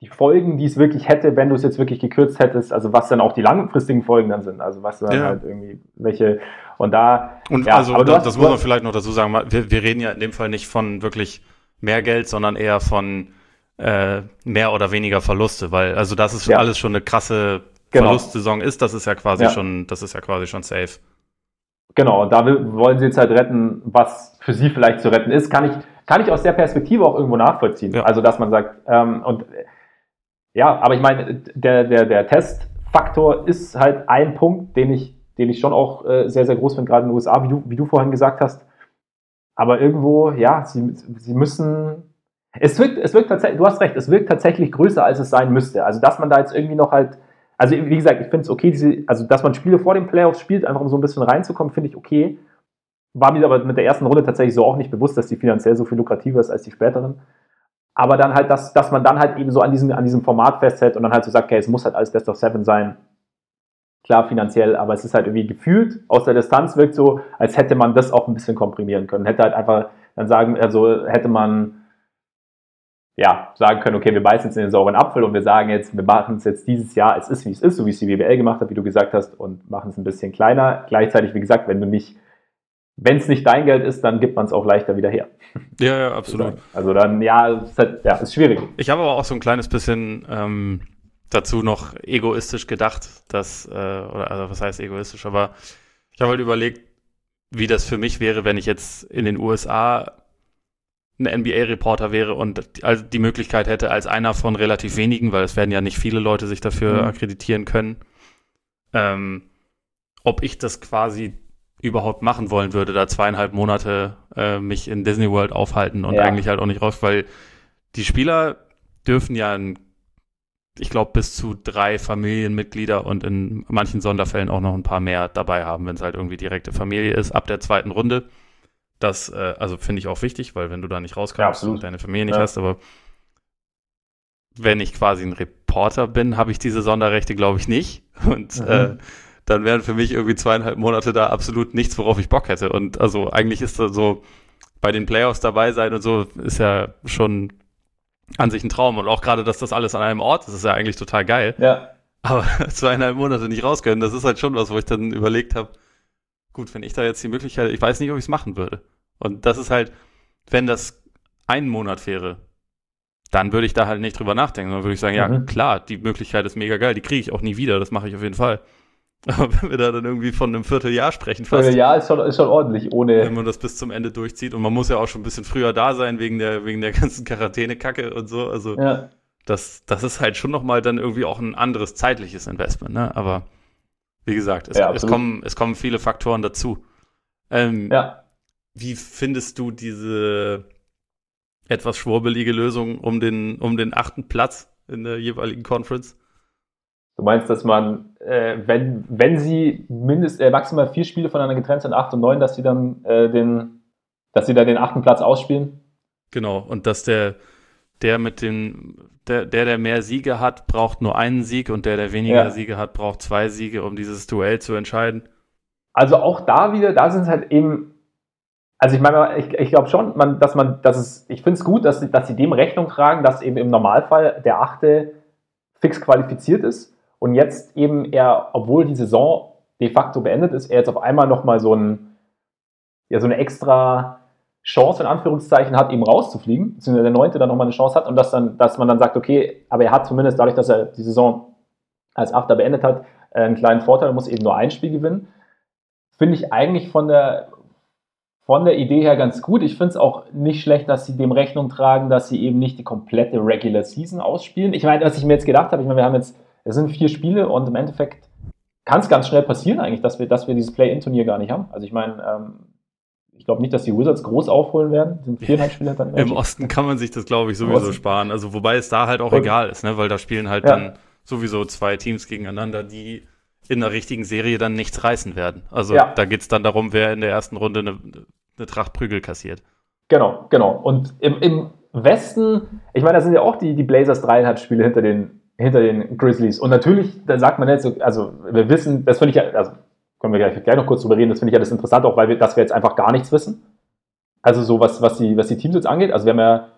A: die Folgen, die es wirklich hätte, wenn du es jetzt wirklich gekürzt hättest, also was dann auch die langfristigen Folgen dann sind, also was dann ja. halt irgendwie welche und da
B: und ja, also das, hast, das muss man vielleicht noch dazu sagen, wir, wir reden ja in dem Fall nicht von wirklich mehr Geld, sondern eher von äh, mehr oder weniger Verluste, weil also das ist ja. alles schon eine krasse genau. Verlustsaison ist, das ist ja quasi ja. schon, das ist ja quasi schon safe.
A: Genau, und da wollen sie jetzt halt retten, was für sie vielleicht zu retten ist, kann ich, kann ich aus der Perspektive auch irgendwo nachvollziehen. Also dass man sagt, ähm, und ja, aber ich meine, der, der, der Testfaktor ist halt ein Punkt, den ich, den ich schon auch äh, sehr, sehr groß finde, gerade in den USA, wie du, wie du vorhin gesagt hast. Aber irgendwo, ja, sie, sie müssen es wirkt, es wirkt tatsächlich, du hast recht, es wirkt tatsächlich größer, als es sein müsste. Also, dass man da jetzt irgendwie noch halt, also wie gesagt, ich finde es okay, diese, also dass man Spiele vor den Playoffs spielt, einfach um so ein bisschen reinzukommen, finde ich okay. War mir aber mit der ersten Runde tatsächlich so auch nicht bewusst, dass die finanziell so viel lukrativer ist als die späteren. Aber dann halt, dass, dass man dann halt eben so an diesem, an diesem Format festhält und dann halt so sagt, okay, es muss halt alles Best of Seven sein. Klar, finanziell, aber es ist halt irgendwie gefühlt aus der Distanz wirkt so, als hätte man das auch ein bisschen komprimieren können. Hätte halt einfach dann sagen, also hätte man ja, sagen können, okay, wir beißen jetzt in den sauren Apfel und wir sagen jetzt, wir machen es jetzt dieses Jahr, es ist wie es ist, so wie es die WBL gemacht hat, wie du gesagt hast, und machen es ein bisschen kleiner. Gleichzeitig, wie gesagt, wenn du nicht, wenn es nicht dein Geld ist, dann gibt man es auch leichter wieder her.
B: Ja, ja, absolut.
A: Also dann, ja, ist halt, ja, ist schwierig.
B: Ich habe aber auch so ein kleines bisschen ähm, dazu noch egoistisch gedacht, dass, äh, oder also was heißt egoistisch, aber ich habe halt überlegt, wie das für mich wäre, wenn ich jetzt in den USA ein NBA-Reporter wäre und also die Möglichkeit hätte, als einer von relativ wenigen, weil es werden ja nicht viele Leute sich dafür mhm. akkreditieren können, ähm, ob ich das quasi überhaupt machen wollen würde, da zweieinhalb Monate äh, mich in Disney World aufhalten und ja. eigentlich halt auch nicht raus, weil die Spieler dürfen ja, in, ich glaube, bis zu drei Familienmitglieder und in manchen Sonderfällen auch noch ein paar mehr dabei haben, wenn es halt irgendwie direkte Familie ist, ab der zweiten Runde. Das, äh, also finde ich auch wichtig, weil wenn du da nicht rauskommst ja, und deine Familie nicht ja. hast, aber wenn ich quasi ein Reporter bin, habe ich diese Sonderrechte, glaube ich, nicht. Und mhm. äh, dann wären für mich irgendwie zweieinhalb Monate da absolut nichts, worauf ich Bock hätte. Und also eigentlich ist das so, bei den Playoffs dabei sein und so, ist ja schon an sich ein Traum. Und auch gerade, dass das alles an einem Ort ist, ist ja eigentlich total geil.
A: Ja.
B: Aber zweieinhalb Monate nicht raus können, das ist halt schon was, wo ich dann überlegt habe, gut, wenn ich da jetzt die Möglichkeit, ich weiß nicht, ob ich es machen würde. Und das ist halt, wenn das ein Monat wäre, dann würde ich da halt nicht drüber nachdenken. Dann würde ich sagen, mhm. ja, klar, die Möglichkeit ist mega geil, die kriege ich auch nie wieder, das mache ich auf jeden Fall. Aber wenn wir da dann irgendwie von einem Vierteljahr sprechen,
A: fast. Vierteljahr ist schon, ist schon ordentlich, ohne.
B: Wenn man das bis zum Ende durchzieht. Und man muss ja auch schon ein bisschen früher da sein, wegen der, wegen der ganzen Quarantäne-Kacke und so. Also, ja. das, das ist halt schon nochmal dann irgendwie auch ein anderes zeitliches Investment, ne? Aber wie gesagt, es, ja, es, kommen, es kommen viele Faktoren dazu. Ähm, ja. Wie findest du diese etwas schwurbelige Lösung um den, um den achten Platz in der jeweiligen Conference?
A: Du meinst, dass man, äh, wenn, wenn sie mindest, äh, maximal vier Spiele voneinander getrennt sind, acht und neun, dass sie dann äh, den, dass sie da den achten Platz ausspielen?
B: Genau, und dass der, der mit den, der, der, der mehr Siege hat, braucht nur einen Sieg und der, der weniger ja. Siege hat, braucht zwei Siege, um dieses Duell zu entscheiden.
A: Also auch da wieder, da sind es halt eben, also ich meine, ich, ich glaube schon, man, dass man, dass es, ich finde es gut, dass, dass sie dem Rechnung tragen, dass eben im Normalfall der Achte fix qualifiziert ist und jetzt eben er, obwohl die Saison de facto beendet ist, er jetzt auf einmal nochmal so, ein, ja, so eine extra Chance in Anführungszeichen hat, eben rauszufliegen, beziehungsweise der Neunte dann nochmal eine Chance hat und dass, dann, dass man dann sagt, okay, aber er hat zumindest dadurch, dass er die Saison als Achter beendet hat, äh, einen kleinen Vorteil, er muss eben nur ein Spiel gewinnen. Finde ich eigentlich von der, von der Idee her ganz gut. Ich finde es auch nicht schlecht, dass sie dem Rechnung tragen, dass sie eben nicht die komplette Regular Season ausspielen. Ich meine, was ich mir jetzt gedacht habe, ich meine, wir haben jetzt es sind vier Spiele und im Endeffekt kann es ganz schnell passieren eigentlich, dass wir, dass wir dieses Play-In-Turnier gar nicht haben. Also ich meine, ähm, ich glaube nicht, dass die Wizards groß aufholen werden. Sind viereinhalb Spiele
B: dann. Im Osten kann man sich das, glaube ich, sowieso sparen. Also wobei es da halt auch und, egal ist, ne? weil da spielen halt ja. dann sowieso zwei Teams gegeneinander, die in der richtigen Serie dann nichts reißen werden. Also ja. da geht es dann darum, wer in der ersten Runde eine, eine Tracht Prügel kassiert.
A: Genau, genau. Und im, im Westen, ich meine, da sind ja auch die, die Blazers dreieinhalb Spiele hinter den hinter den Grizzlies. Und natürlich, da sagt man jetzt, so, also wir wissen, das finde ich ja, also können wir gleich, gleich noch kurz drüber reden, das finde ich ja das interessant, auch weil wir, dass wir jetzt einfach gar nichts wissen. Also so was, was die, was die Teams jetzt angeht. Also wir haben ja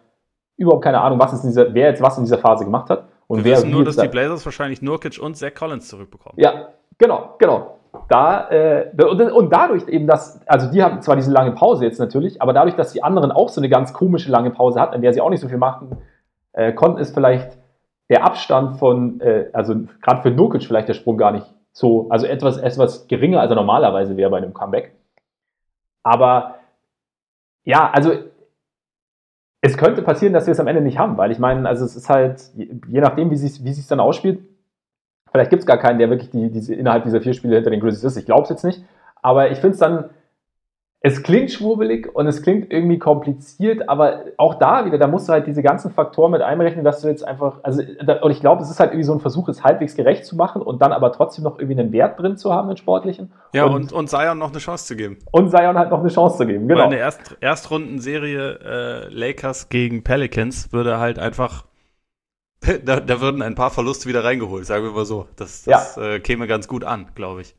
A: überhaupt keine Ahnung, was in dieser, wer jetzt was in dieser Phase gemacht hat.
B: Und wir wer wissen nur, dass die Blazers wahrscheinlich Nurkic und Zach Collins zurückbekommen.
A: Ja, genau, genau. Da, äh, und, und, dadurch eben, dass, also die haben zwar diese lange Pause jetzt natürlich, aber dadurch, dass die anderen auch so eine ganz komische lange Pause hatten, in der sie auch nicht so viel machen äh, konnten, ist vielleicht der Abstand von, äh, also gerade für Nurkic vielleicht der Sprung gar nicht so, also etwas, etwas geringer, als er normalerweise wäre bei einem Comeback. Aber ja, also es könnte passieren, dass wir es am Ende nicht haben, weil ich meine, also es ist halt, je nachdem, wie es wie dann ausspielt, vielleicht gibt es gar keinen, der wirklich die, diese, innerhalb dieser vier Spiele hinter den Grizzlies ist. Ich glaube es jetzt nicht. Aber ich finde es dann es klingt schwurbelig und es klingt irgendwie kompliziert, aber auch da wieder, da musst du halt diese ganzen Faktoren mit einberechnen, dass du jetzt einfach, also, und ich glaube, es ist halt irgendwie so ein Versuch, es halbwegs gerecht zu machen und dann aber trotzdem noch irgendwie einen Wert drin zu haben, den sportlichen.
B: Ja, und, und, und Zion noch eine Chance zu geben.
A: Und Zion halt noch eine Chance zu geben,
B: genau. Weil eine Erst Erstrundenserie äh, Lakers gegen Pelicans würde halt einfach da, da würden ein paar Verluste wieder reingeholt, sagen wir mal so. Das, das ja. äh, käme ganz gut an, glaube ich.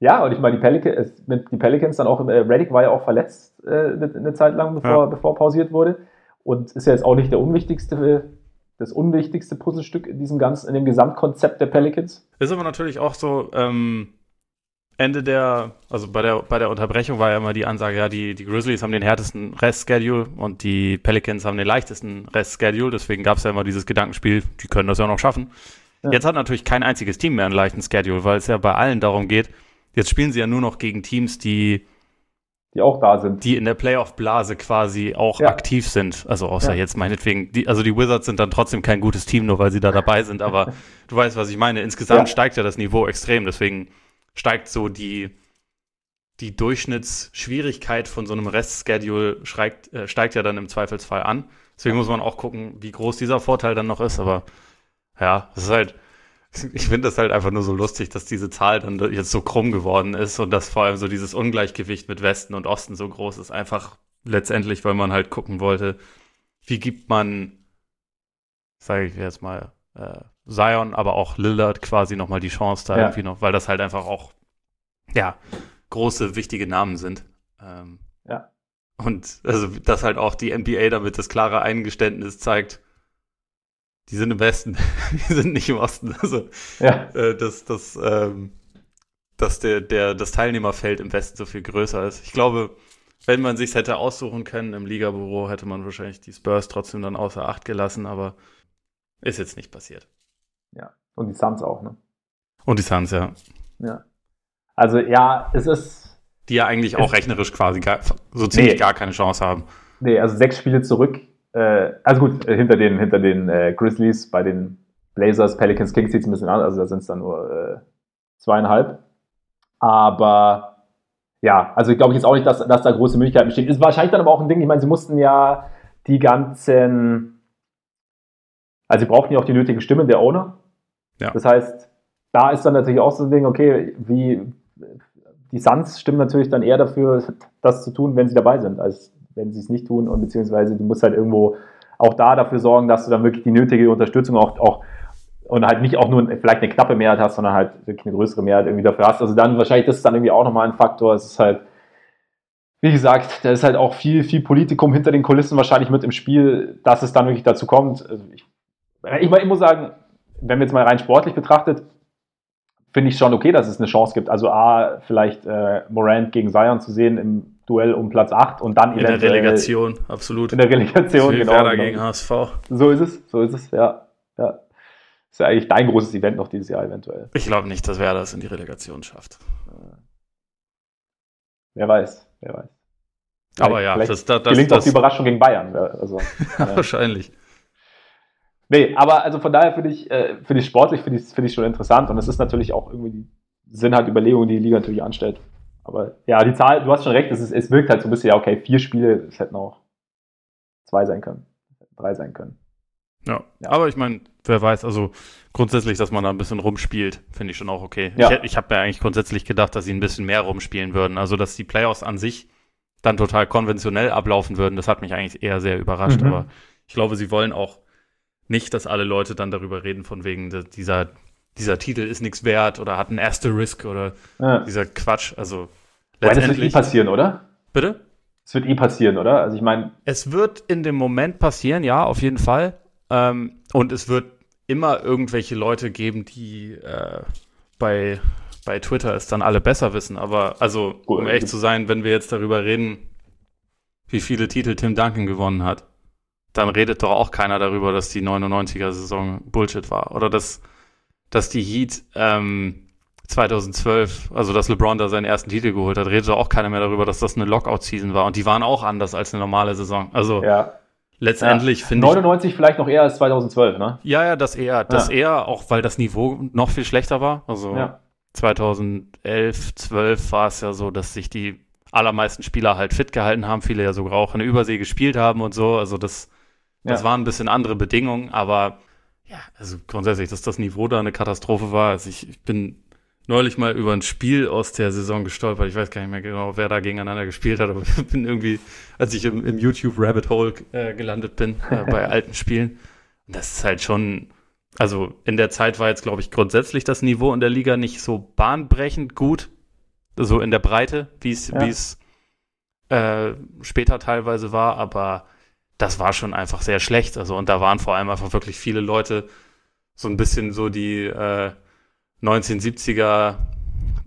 A: Ja, und ich meine, die, Pelic die Pelicans dann auch, äh, Reddick war ja auch verletzt äh, eine, eine, Zeit lang, bevor, ja. bevor pausiert wurde. Und ist ja jetzt auch nicht der unwichtigste, das unwichtigste Puzzlestück in diesem ganzen, in dem Gesamtkonzept der Pelicans.
B: Ist aber natürlich auch so, ähm, Ende der, also bei der, bei der Unterbrechung war ja immer die Ansage, ja, die, die Grizzlies haben den härtesten Restschedule und die Pelicans haben den leichtesten Restschedule. Deswegen gab es ja immer dieses Gedankenspiel, die können das ja noch schaffen. Ja. Jetzt hat natürlich kein einziges Team mehr einen leichten Schedule, weil es ja bei allen darum geht, Jetzt spielen sie ja nur noch gegen Teams, die
A: die auch da sind.
B: Die in der Playoff-Blase quasi auch ja. aktiv sind. Also außer ja. jetzt meinetwegen, die, also die Wizards sind dann trotzdem kein gutes Team, nur weil sie da dabei sind, aber du weißt, was ich meine. Insgesamt ja. steigt ja das Niveau extrem, deswegen steigt so die, die Durchschnittsschwierigkeit von so einem Restschedule steigt, äh, steigt ja dann im Zweifelsfall an. Deswegen muss man auch gucken, wie groß dieser Vorteil dann noch ist, aber ja, es ist halt, ich finde das halt einfach nur so lustig, dass diese Zahl dann jetzt so krumm geworden ist und dass vor allem so dieses Ungleichgewicht mit Westen und Osten so groß ist. Einfach letztendlich, weil man halt gucken wollte, wie gibt man, sage ich jetzt mal, äh, Zion, aber auch Lillard quasi nochmal die Chance da ja. irgendwie noch, weil das halt einfach auch, ja, große, wichtige Namen sind. Ähm, ja. Und also, dass halt auch die NBA damit das klare Eingeständnis zeigt, die sind im Westen, die sind nicht im Osten. Also, ja. äh, dass, dass, ähm, dass der, der, das Teilnehmerfeld im Westen so viel größer ist. Ich glaube, wenn man sich hätte aussuchen können im Ligabüro, hätte man wahrscheinlich die Spurs trotzdem dann außer Acht gelassen, aber ist jetzt nicht passiert.
A: Ja, und die Suns auch, ne?
B: Und die Suns, ja.
A: Ja. Also ja, es ist.
B: Die ja eigentlich auch rechnerisch quasi gar, so ziemlich nee. gar keine Chance haben.
A: Nee, also sechs Spiele zurück. Äh, also gut, äh, hinter den, hinter den äh, Grizzlies, bei den Blazers, Pelicans, Kings sieht es ein bisschen an, also da sind es dann nur äh, zweieinhalb. Aber ja, also glaube ich jetzt auch nicht, dass, dass da große Möglichkeiten bestehen. Ist wahrscheinlich dann aber auch ein Ding, ich meine, sie mussten ja die ganzen, also sie brauchten ja auch die nötigen Stimmen der Owner. Ja. Das heißt, da ist dann natürlich auch so ein Ding, okay, wie die Suns stimmen natürlich dann eher dafür, das zu tun, wenn sie dabei sind, als wenn sie es nicht tun und beziehungsweise du musst halt irgendwo auch da dafür sorgen, dass du dann wirklich die nötige Unterstützung auch, auch und halt nicht auch nur vielleicht eine knappe Mehrheit hast, sondern halt wirklich eine größere Mehrheit irgendwie dafür hast. Also dann wahrscheinlich, das ist dann irgendwie auch nochmal ein Faktor. Es ist halt, wie gesagt, da ist halt auch viel, viel Politikum hinter den Kulissen wahrscheinlich mit im Spiel, dass es dann wirklich dazu kommt. Also ich, ich, ich muss sagen, wenn wir jetzt mal rein sportlich betrachtet, finde ich schon okay, dass es eine Chance gibt. Also A, vielleicht äh, Morant gegen Zion zu sehen im Duell um Platz 8 und dann
B: in der Relegation, absolut.
A: In der Relegation,
B: genau. Werder genau. gegen HSV.
A: So ist es, so ist es, ja. ja. Das ist ja eigentlich dein großes Event noch dieses Jahr eventuell.
B: Ich glaube nicht, dass Werder es in die Relegation schafft.
A: Äh, wer weiß, wer weiß.
B: Aber ja,
A: das, das, gelingt das, auch die Überraschung gegen Bayern. Also,
B: Wahrscheinlich.
A: Nee, aber also von daher finde ich, äh, find ich sportlich, finde ich, find ich schon interessant und es ist natürlich auch irgendwie, die, sind halt Überlegungen, die die Liga natürlich anstellt. Aber ja, die Zahl, du hast schon recht, es, ist, es wirkt halt so ein bisschen, ja, okay, vier Spiele, es hätten auch zwei sein können, drei sein können.
B: Ja, ja. aber ich meine, wer weiß, also grundsätzlich, dass man da ein bisschen rumspielt, finde ich schon auch okay.
A: Ja.
B: Ich, ich habe ja eigentlich grundsätzlich gedacht, dass sie ein bisschen mehr rumspielen würden. Also, dass die Playoffs an sich dann total konventionell ablaufen würden, das hat mich eigentlich eher sehr überrascht. Mhm. Aber ich glaube, sie wollen auch nicht, dass alle Leute dann darüber reden, von wegen dieser, dieser Titel ist nichts wert oder hat einen Asterisk oder ja. dieser Quatsch. Also
A: letztendlich. Das wird eh passieren, oder?
B: Bitte?
A: Es wird eh passieren, oder? Also ich meine.
B: Es wird in dem Moment passieren, ja, auf jeden Fall. Ähm, und es wird immer irgendwelche Leute geben, die äh, bei, bei Twitter es dann alle besser wissen. Aber also, um ehrlich zu sein, wenn wir jetzt darüber reden, wie viele Titel Tim Duncan gewonnen hat, dann redet doch auch keiner darüber, dass die 99er-Saison Bullshit war. Oder dass, dass die Heat ähm, 2012, also dass LeBron da seinen ersten Titel geholt hat, redet auch keiner mehr darüber, dass das eine Lockout-Season war. Und die waren auch anders als eine normale Saison. Also
A: ja.
B: letztendlich ja. finde ich.
A: 99 vielleicht noch eher als 2012, ne?
B: Ja, ja, das eher. Das ja. eher, auch weil das Niveau noch viel schlechter war. Also ja. 2011, 12 war es ja so, dass sich die allermeisten Spieler halt fit gehalten haben, viele ja sogar auch in der Übersee gespielt haben und so. Also das das waren ein bisschen andere Bedingungen, aber ja, also grundsätzlich, dass das Niveau da eine Katastrophe war. Also ich, ich bin neulich mal über ein Spiel aus der Saison gestolpert. Ich weiß gar nicht mehr genau, wer da gegeneinander gespielt hat, aber ich bin irgendwie, als ich im, im YouTube Rabbit Hole äh, gelandet bin, äh, bei alten Spielen. Und das ist halt schon, also in der Zeit war jetzt, glaube ich, grundsätzlich das Niveau in der Liga nicht so bahnbrechend gut. So in der Breite, wie es, ja. wie es äh, später teilweise war, aber das war schon einfach sehr schlecht. Also, und da waren vor allem einfach wirklich viele Leute, so ein bisschen so die äh, 1970er,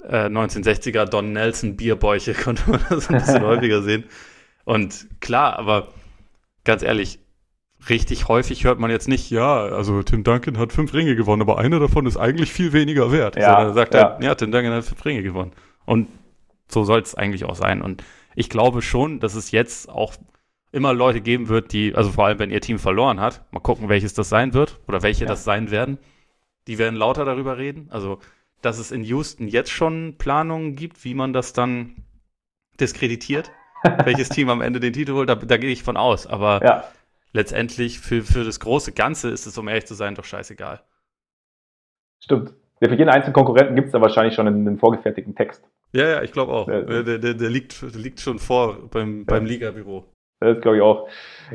B: äh, 1960er Don Nelson Bierbäuche, konnte man das ein bisschen häufiger sehen. Und klar, aber ganz ehrlich, richtig häufig hört man jetzt nicht, ja, also Tim Duncan hat fünf Ringe gewonnen, aber einer davon ist eigentlich viel weniger wert.
A: Ja,
B: Sondern sagt ja. er, ja, Tim Duncan hat fünf Ringe gewonnen. Und so soll es eigentlich auch sein. Und ich glaube schon, dass es jetzt auch immer Leute geben wird, die, also vor allem, wenn ihr Team verloren hat, mal gucken, welches das sein wird oder welche ja. das sein werden, die werden lauter darüber reden. Also, dass es in Houston jetzt schon Planungen gibt, wie man das dann diskreditiert, welches Team am Ende den Titel holt, da, da gehe ich von aus. Aber ja. letztendlich für, für das große Ganze ist es, um ehrlich zu sein, doch scheißegal.
A: Stimmt. Ja, für jeden einzelnen Konkurrenten gibt es da wahrscheinlich schon einen, einen, vorgefertigten Text.
B: Ja, ja, ich glaube auch. Der, der, der, liegt, der liegt schon vor beim, beim Liga-Büro.
A: Das glaube ich auch.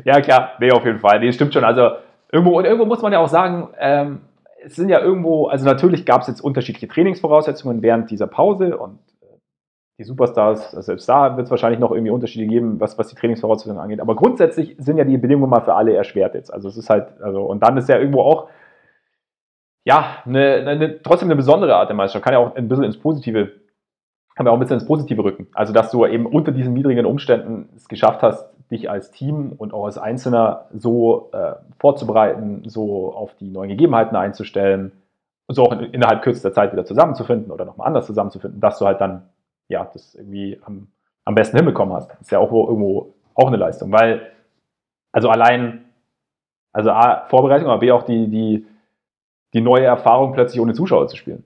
A: Ja, klar, nee, auf jeden Fall. Nee, stimmt schon. Also irgendwo, und irgendwo muss man ja auch sagen, ähm, es sind ja irgendwo, also natürlich gab es jetzt unterschiedliche Trainingsvoraussetzungen während dieser Pause und äh, die Superstars, also selbst da wird es wahrscheinlich noch irgendwie Unterschiede geben, was, was die Trainingsvoraussetzungen angeht. Aber grundsätzlich sind ja die Bedingungen mal für alle erschwert jetzt. Also es ist halt, also, und dann ist ja irgendwo auch, ja, eine, eine, trotzdem eine besondere Art der Meisterschaft. Kann ja auch ein bisschen ins Positive, kann ja auch ein bisschen ins Positive rücken. Also, dass du eben unter diesen niedrigen Umständen es geschafft hast, dich als Team und auch als Einzelner so äh, vorzubereiten, so auf die neuen Gegebenheiten einzustellen so auch innerhalb kürzester Zeit wieder zusammenzufinden oder nochmal anders zusammenzufinden, dass du halt dann, ja, das irgendwie am, am besten hinbekommen hast. Ist ja auch irgendwo auch eine Leistung, weil, also allein, also A, Vorbereitung, aber B, auch die, die, die neue Erfahrung, plötzlich ohne Zuschauer zu spielen.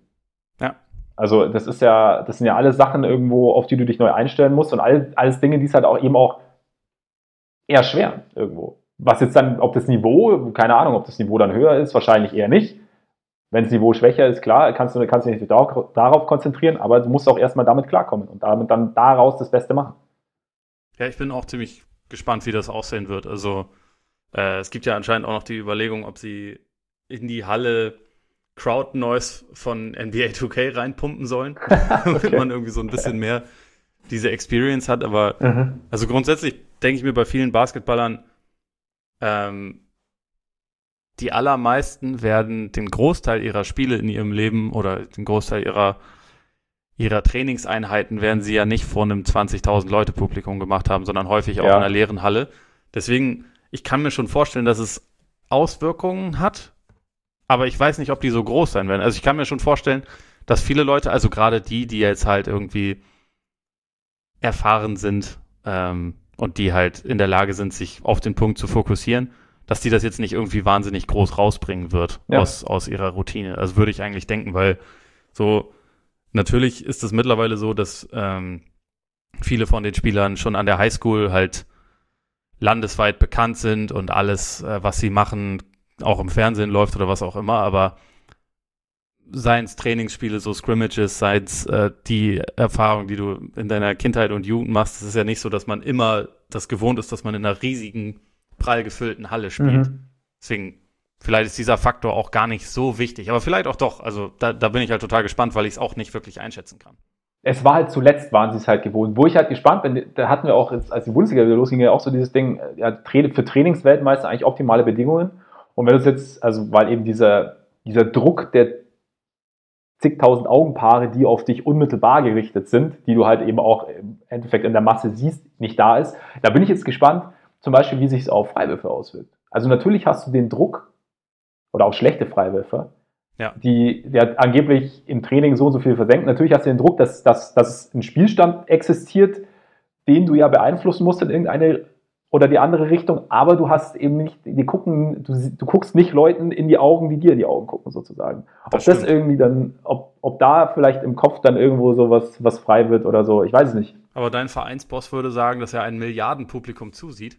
A: Also das ist ja, das sind ja alles Sachen irgendwo, auf die du dich neu einstellen musst und all, alles Dinge, die es halt auch eben auch eher schwer irgendwo. Was jetzt dann, ob das Niveau, keine Ahnung, ob das Niveau dann höher ist, wahrscheinlich eher nicht. Wenn das Niveau schwächer ist, klar, kannst du, kannst dich darauf, darauf konzentrieren, aber du musst auch erstmal damit klarkommen und damit dann daraus das Beste machen.
B: Ja, ich bin auch ziemlich gespannt, wie das aussehen wird. Also äh, es gibt ja anscheinend auch noch die Überlegung, ob sie in die Halle Crowd Noise von NBA 2K reinpumpen sollen, damit man irgendwie so ein bisschen mehr diese Experience hat. Aber mhm. also grundsätzlich denke ich mir bei vielen Basketballern, ähm, die allermeisten werden den Großteil ihrer Spiele in ihrem Leben oder den Großteil ihrer ihrer Trainingseinheiten werden sie ja nicht vor einem 20.000 Leute Publikum gemacht haben, sondern häufig auch ja. in einer leeren Halle. Deswegen, ich kann mir schon vorstellen, dass es Auswirkungen hat, aber ich weiß nicht, ob die so groß sein werden. Also ich kann mir schon vorstellen, dass viele Leute, also gerade die, die jetzt halt irgendwie erfahren sind ähm, und die halt in der Lage sind, sich auf den Punkt zu fokussieren, dass die das jetzt nicht irgendwie wahnsinnig groß rausbringen wird ja. aus, aus ihrer Routine. Also würde ich eigentlich denken, weil so natürlich ist es mittlerweile so, dass ähm, viele von den Spielern schon an der Highschool halt landesweit bekannt sind und alles, äh, was sie machen, auch im Fernsehen läuft oder was auch immer, aber seien es Trainingsspiele, so Scrimmages, seien es äh, die Erfahrung, die du in deiner Kindheit und Jugend machst, es ist ja nicht so, dass man immer das gewohnt ist, dass man in einer riesigen, prall gefüllten Halle spielt. Mhm. Deswegen, vielleicht ist dieser Faktor auch gar nicht so wichtig, aber vielleicht auch doch. Also da, da bin ich halt total gespannt, weil ich es auch nicht wirklich einschätzen kann.
A: Es war halt zuletzt, waren sie es halt gewohnt. Wo ich halt gespannt bin, da hatten wir auch, als die Bundesliga wieder losging, ja auch so dieses Ding, ja, für Trainingsweltmeister eigentlich optimale Bedingungen. Und wenn du es jetzt, also weil eben dieser, dieser Druck der zigtausend Augenpaare, die auf dich unmittelbar gerichtet sind, die du halt eben auch im Endeffekt in der Masse siehst, nicht da ist. Da bin ich jetzt gespannt, zum Beispiel, wie sich es auf Freiwürfe auswirkt. Also natürlich hast du den Druck, oder auch schlechte Freiwürfe, ja. die der angeblich im Training so und so viel versenken. Natürlich hast du den Druck, dass, dass, dass ein Spielstand existiert, den du ja beeinflussen musst in irgendeine oder die andere Richtung, aber du hast eben nicht, die gucken, du, du guckst nicht Leuten in die Augen, die dir in die Augen gucken, sozusagen. Das ob stimmt. das irgendwie dann, ob, ob da vielleicht im Kopf dann irgendwo so was, was frei wird oder so, ich weiß es nicht.
B: Aber dein Vereinsboss würde sagen, dass er ein Milliardenpublikum zusieht.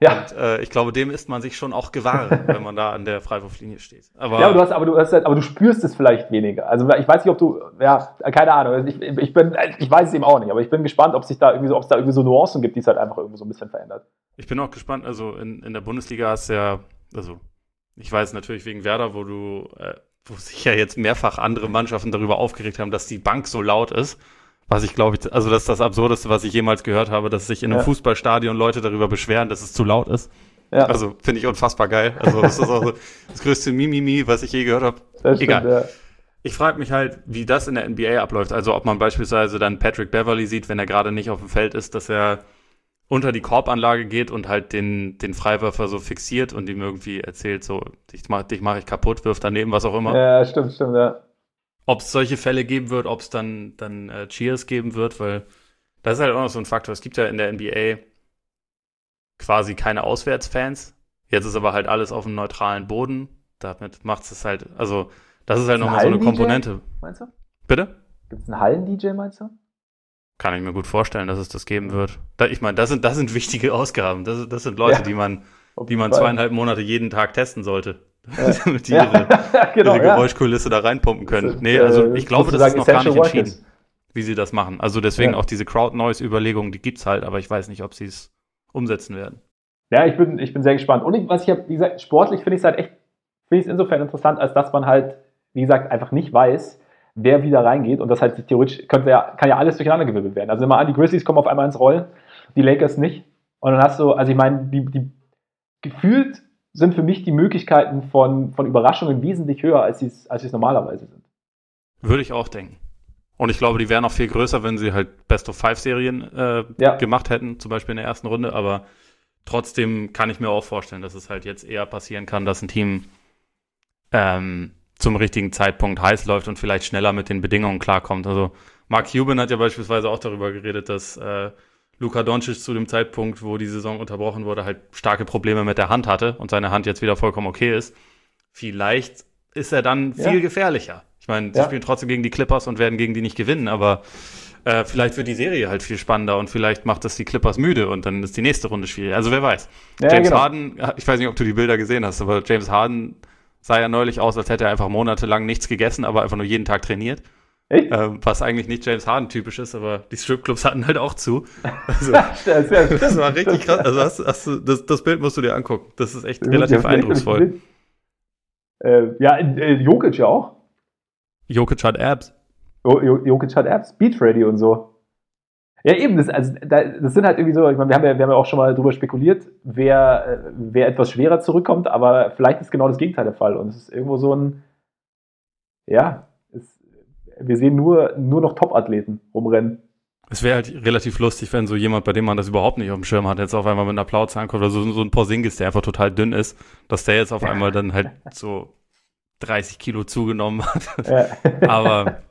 A: Ja.
B: Und äh, ich glaube, dem ist man sich schon auch gewahr, wenn man da an der Freiwurflinie steht.
A: Aber, ja, aber du hast, aber du hast, aber du spürst es vielleicht weniger. Also ich weiß nicht, ob du, ja, keine Ahnung. Also ich, ich bin, ich weiß es eben auch nicht, aber ich bin gespannt, ob sich da irgendwie so, ob es da irgendwie so Nuancen gibt, die es halt einfach irgendwie so ein bisschen verändert.
B: Ich bin auch gespannt. Also in, in der Bundesliga hast du ja, also ich weiß natürlich wegen Werder, wo du, äh, wo sich ja jetzt mehrfach andere Mannschaften darüber aufgeregt haben, dass die Bank so laut ist was ich glaube ich, also das ist das Absurdeste, was ich jemals gehört habe, dass sich in einem ja. Fußballstadion Leute darüber beschweren, dass es zu laut ist. Ja. Also finde ich unfassbar geil. Also das ist auch so das größte Mimimi, was ich je gehört habe. Egal. Ja. Ich frage mich halt, wie das in der NBA abläuft. Also ob man beispielsweise dann Patrick Beverly sieht, wenn er gerade nicht auf dem Feld ist, dass er unter die Korbanlage geht und halt den, den Freiwerfer so fixiert und ihm irgendwie erzählt, so, dich mache dich mach ich kaputt, wirf daneben, was auch immer.
A: Ja, stimmt, stimmt, ja
B: ob es solche Fälle geben wird, ob es dann, dann äh, Cheers geben wird, weil das ist halt auch noch so ein Faktor. Es gibt ja in der NBA quasi keine Auswärtsfans. Jetzt ist aber halt alles auf einem neutralen Boden. Damit macht es halt, also das ist halt nochmal so eine Komponente. Meinst du? Bitte?
A: Gibt es einen Hallen-DJ, meinst du?
B: Kann ich mir gut vorstellen, dass es das geben wird. Ich meine, das sind, das sind wichtige Ausgaben. Das, das sind Leute, ja. die man, die man zweieinhalb Monate jeden Tag testen sollte. Damit die ihre, genau, ihre Geräuschkulisse da reinpumpen können. Ist, nee, also ich glaube, das ist noch gar nicht entschieden, wie sie das machen. Also deswegen auch diese Crowd-Noise-Überlegungen, die gibt es halt, aber ich weiß nicht, ob sie es umsetzen werden.
A: Ja, ich bin, ich bin sehr gespannt. Und ich, was ich habe, wie gesagt, sportlich finde ich es halt echt, finde ich es insofern interessant, als dass man halt, wie gesagt, einfach nicht weiß, wer wieder reingeht und das halt theoretisch könnte ja, kann ja alles durcheinandergewirbelt werden. Also immer an, die Grizzlies kommen auf einmal ins Rollen, die Lakers nicht. Und dann hast du, also ich meine, die, die gefühlt sind für mich die Möglichkeiten von, von Überraschungen wesentlich höher, als sie es als normalerweise sind.
B: Würde ich auch denken. Und ich glaube, die wären noch viel größer, wenn sie halt Best of Five Serien äh, ja. gemacht hätten, zum Beispiel in der ersten Runde. Aber trotzdem kann ich mir auch vorstellen, dass es halt jetzt eher passieren kann, dass ein Team ähm, zum richtigen Zeitpunkt heiß läuft und vielleicht schneller mit den Bedingungen klarkommt. Also Mark Cuban hat ja beispielsweise auch darüber geredet, dass äh, Luka Doncic zu dem Zeitpunkt, wo die Saison unterbrochen wurde, halt starke Probleme mit der Hand hatte und seine Hand jetzt wieder vollkommen okay ist. Vielleicht ist er dann viel ja. gefährlicher. Ich meine, sie ja. spielen trotzdem gegen die Clippers und werden gegen die nicht gewinnen, aber äh, vielleicht wird die Serie halt viel spannender und vielleicht macht das die Clippers müde und dann ist die nächste Runde schwierig. Also wer weiß. Ja, James genau. Harden, ich weiß nicht, ob du die Bilder gesehen hast, aber James Harden sah ja neulich aus, als hätte er einfach monatelang nichts gegessen, aber einfach nur jeden Tag trainiert. Ähm, was eigentlich nicht James Harden typisch ist, aber die Stripclubs hatten halt auch zu. Also, das war richtig krass. Also hast, hast du, das, das, Bild musst du dir angucken. Das ist echt relativ eindrucksvoll.
A: Äh, ja, äh, Jokic ja auch.
B: Jokic hat Abs.
A: Jokic hat Apps, Beat Ready und so. Ja, eben, das, also, das sind halt irgendwie so, ich meine, wir haben ja, wir haben ja auch schon mal darüber spekuliert, wer, äh, wer etwas schwerer zurückkommt, aber vielleicht ist genau das Gegenteil der Fall. Und es ist irgendwo so ein, ja, wir sehen nur, nur noch Top-Athleten rumrennen.
B: Es wäre halt relativ lustig, wenn so jemand, bei dem man das überhaupt nicht auf dem Schirm hat, jetzt auf einmal mit einer Plauze ankommt, oder so, so ein Porzingis, der einfach total dünn ist, dass der jetzt auf einmal dann halt so 30 Kilo zugenommen hat. Ja. aber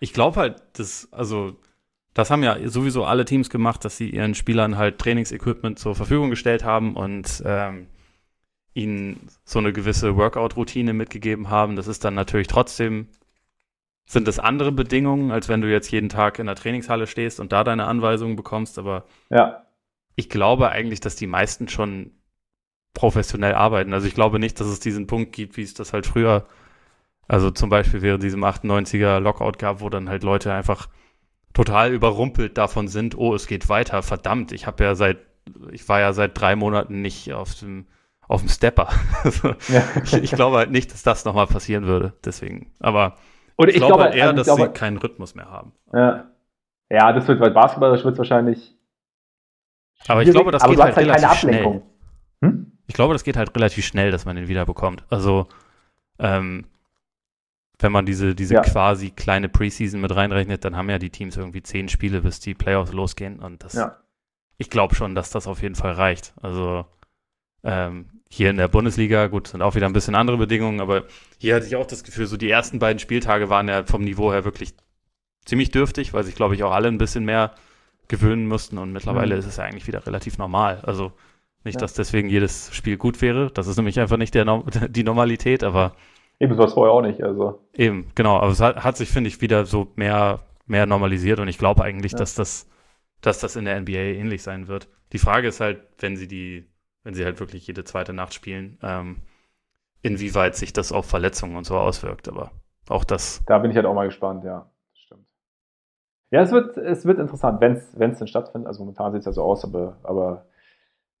B: ich glaube halt, dass, also, das haben ja sowieso alle Teams gemacht, dass sie ihren Spielern halt Trainingsequipment zur Verfügung gestellt haben und ähm, ihnen so eine gewisse Workout-Routine mitgegeben haben. Das ist dann natürlich trotzdem, sind das andere Bedingungen, als wenn du jetzt jeden Tag in der Trainingshalle stehst und da deine Anweisungen bekommst. Aber
A: ja.
B: ich glaube eigentlich, dass die meisten schon professionell arbeiten. Also ich glaube nicht, dass es diesen Punkt gibt, wie es das halt früher also zum Beispiel während diesem 98er Lockout gab, wo dann halt Leute einfach total überrumpelt davon sind, oh, es geht weiter, verdammt, ich habe ja seit, ich war ja seit drei Monaten nicht auf dem, auf dem Stepper. ja. ich, ich, glaube halt nicht, dass das nochmal passieren würde, deswegen. Aber
A: Oder ich, ich glaube, halt
B: eher, also dass glaube, sie keinen Rhythmus mehr haben.
A: Ja, ja das wird, weil Basketball wird wahrscheinlich.
B: Aber ich glaube, das geht halt, halt relativ schnell. Hm? Ich glaube, das geht halt relativ schnell, dass man den wiederbekommt. Also, ähm, wenn man diese, diese ja. quasi kleine Preseason mit reinrechnet, dann haben ja die Teams irgendwie zehn Spiele, bis die Playoffs losgehen. Und das, ja. ich glaube schon, dass das auf jeden Fall reicht. Also ähm, hier in der Bundesliga, gut, sind auch wieder ein bisschen andere Bedingungen, aber hier hatte ich auch das Gefühl, so die ersten beiden Spieltage waren ja vom Niveau her wirklich ziemlich dürftig, weil sich, glaube ich, auch alle ein bisschen mehr gewöhnen mussten und mittlerweile mhm. ist es ja eigentlich wieder relativ normal. Also nicht, ja. dass deswegen jedes Spiel gut wäre. Das ist nämlich einfach nicht der, die Normalität, aber
A: Eben, das war es vorher auch nicht. Also.
B: Eben, genau. Aber es hat, hat sich, finde ich, wieder so mehr, mehr normalisiert und ich glaube eigentlich, ja. dass, das, dass das in der NBA ähnlich sein wird. Die Frage ist halt, wenn sie die, wenn sie halt wirklich jede zweite Nacht spielen, ähm, inwieweit sich das auf Verletzungen und so auswirkt. Aber auch das.
A: Da bin ich halt auch mal gespannt, ja. Stimmt. Ja, es wird, es wird interessant, wenn es denn stattfindet. Also momentan sieht es ja so aus, aber, aber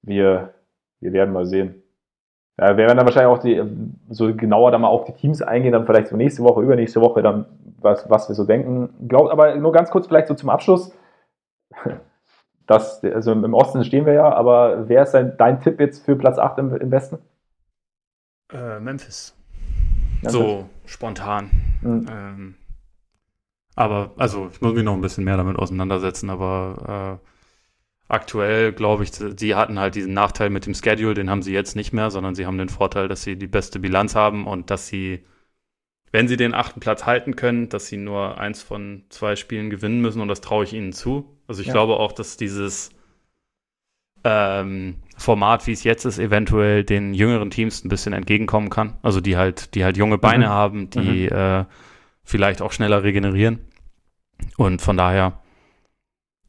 A: wir, wir werden mal sehen. Ja, wir werden dann wahrscheinlich auch die, so genauer dann mal auf die Teams eingehen, dann vielleicht so nächste Woche, übernächste Woche, dann was, was wir so denken. Glaub, aber nur ganz kurz vielleicht so zum Abschluss. Das, also im Osten stehen wir ja, aber wer ist dein, dein Tipp jetzt für Platz 8 im, im Westen?
B: Äh, Memphis. Memphis. So spontan. Mhm. Ähm, aber, also, ich muss mich noch ein bisschen mehr damit auseinandersetzen, aber äh, aktuell, glaube ich, sie hatten halt diesen Nachteil mit dem Schedule, den haben sie jetzt nicht mehr, sondern sie haben den Vorteil, dass sie die beste Bilanz haben und dass sie, wenn sie den achten Platz halten können, dass sie nur eins von zwei Spielen gewinnen müssen und das traue ich ihnen zu. Also ich ja. glaube auch, dass dieses ähm, Format, wie es jetzt ist, eventuell den jüngeren Teams ein bisschen entgegenkommen kann. Also die halt, die halt junge Beine mhm. haben, die mhm. äh, vielleicht auch schneller regenerieren. Und von daher,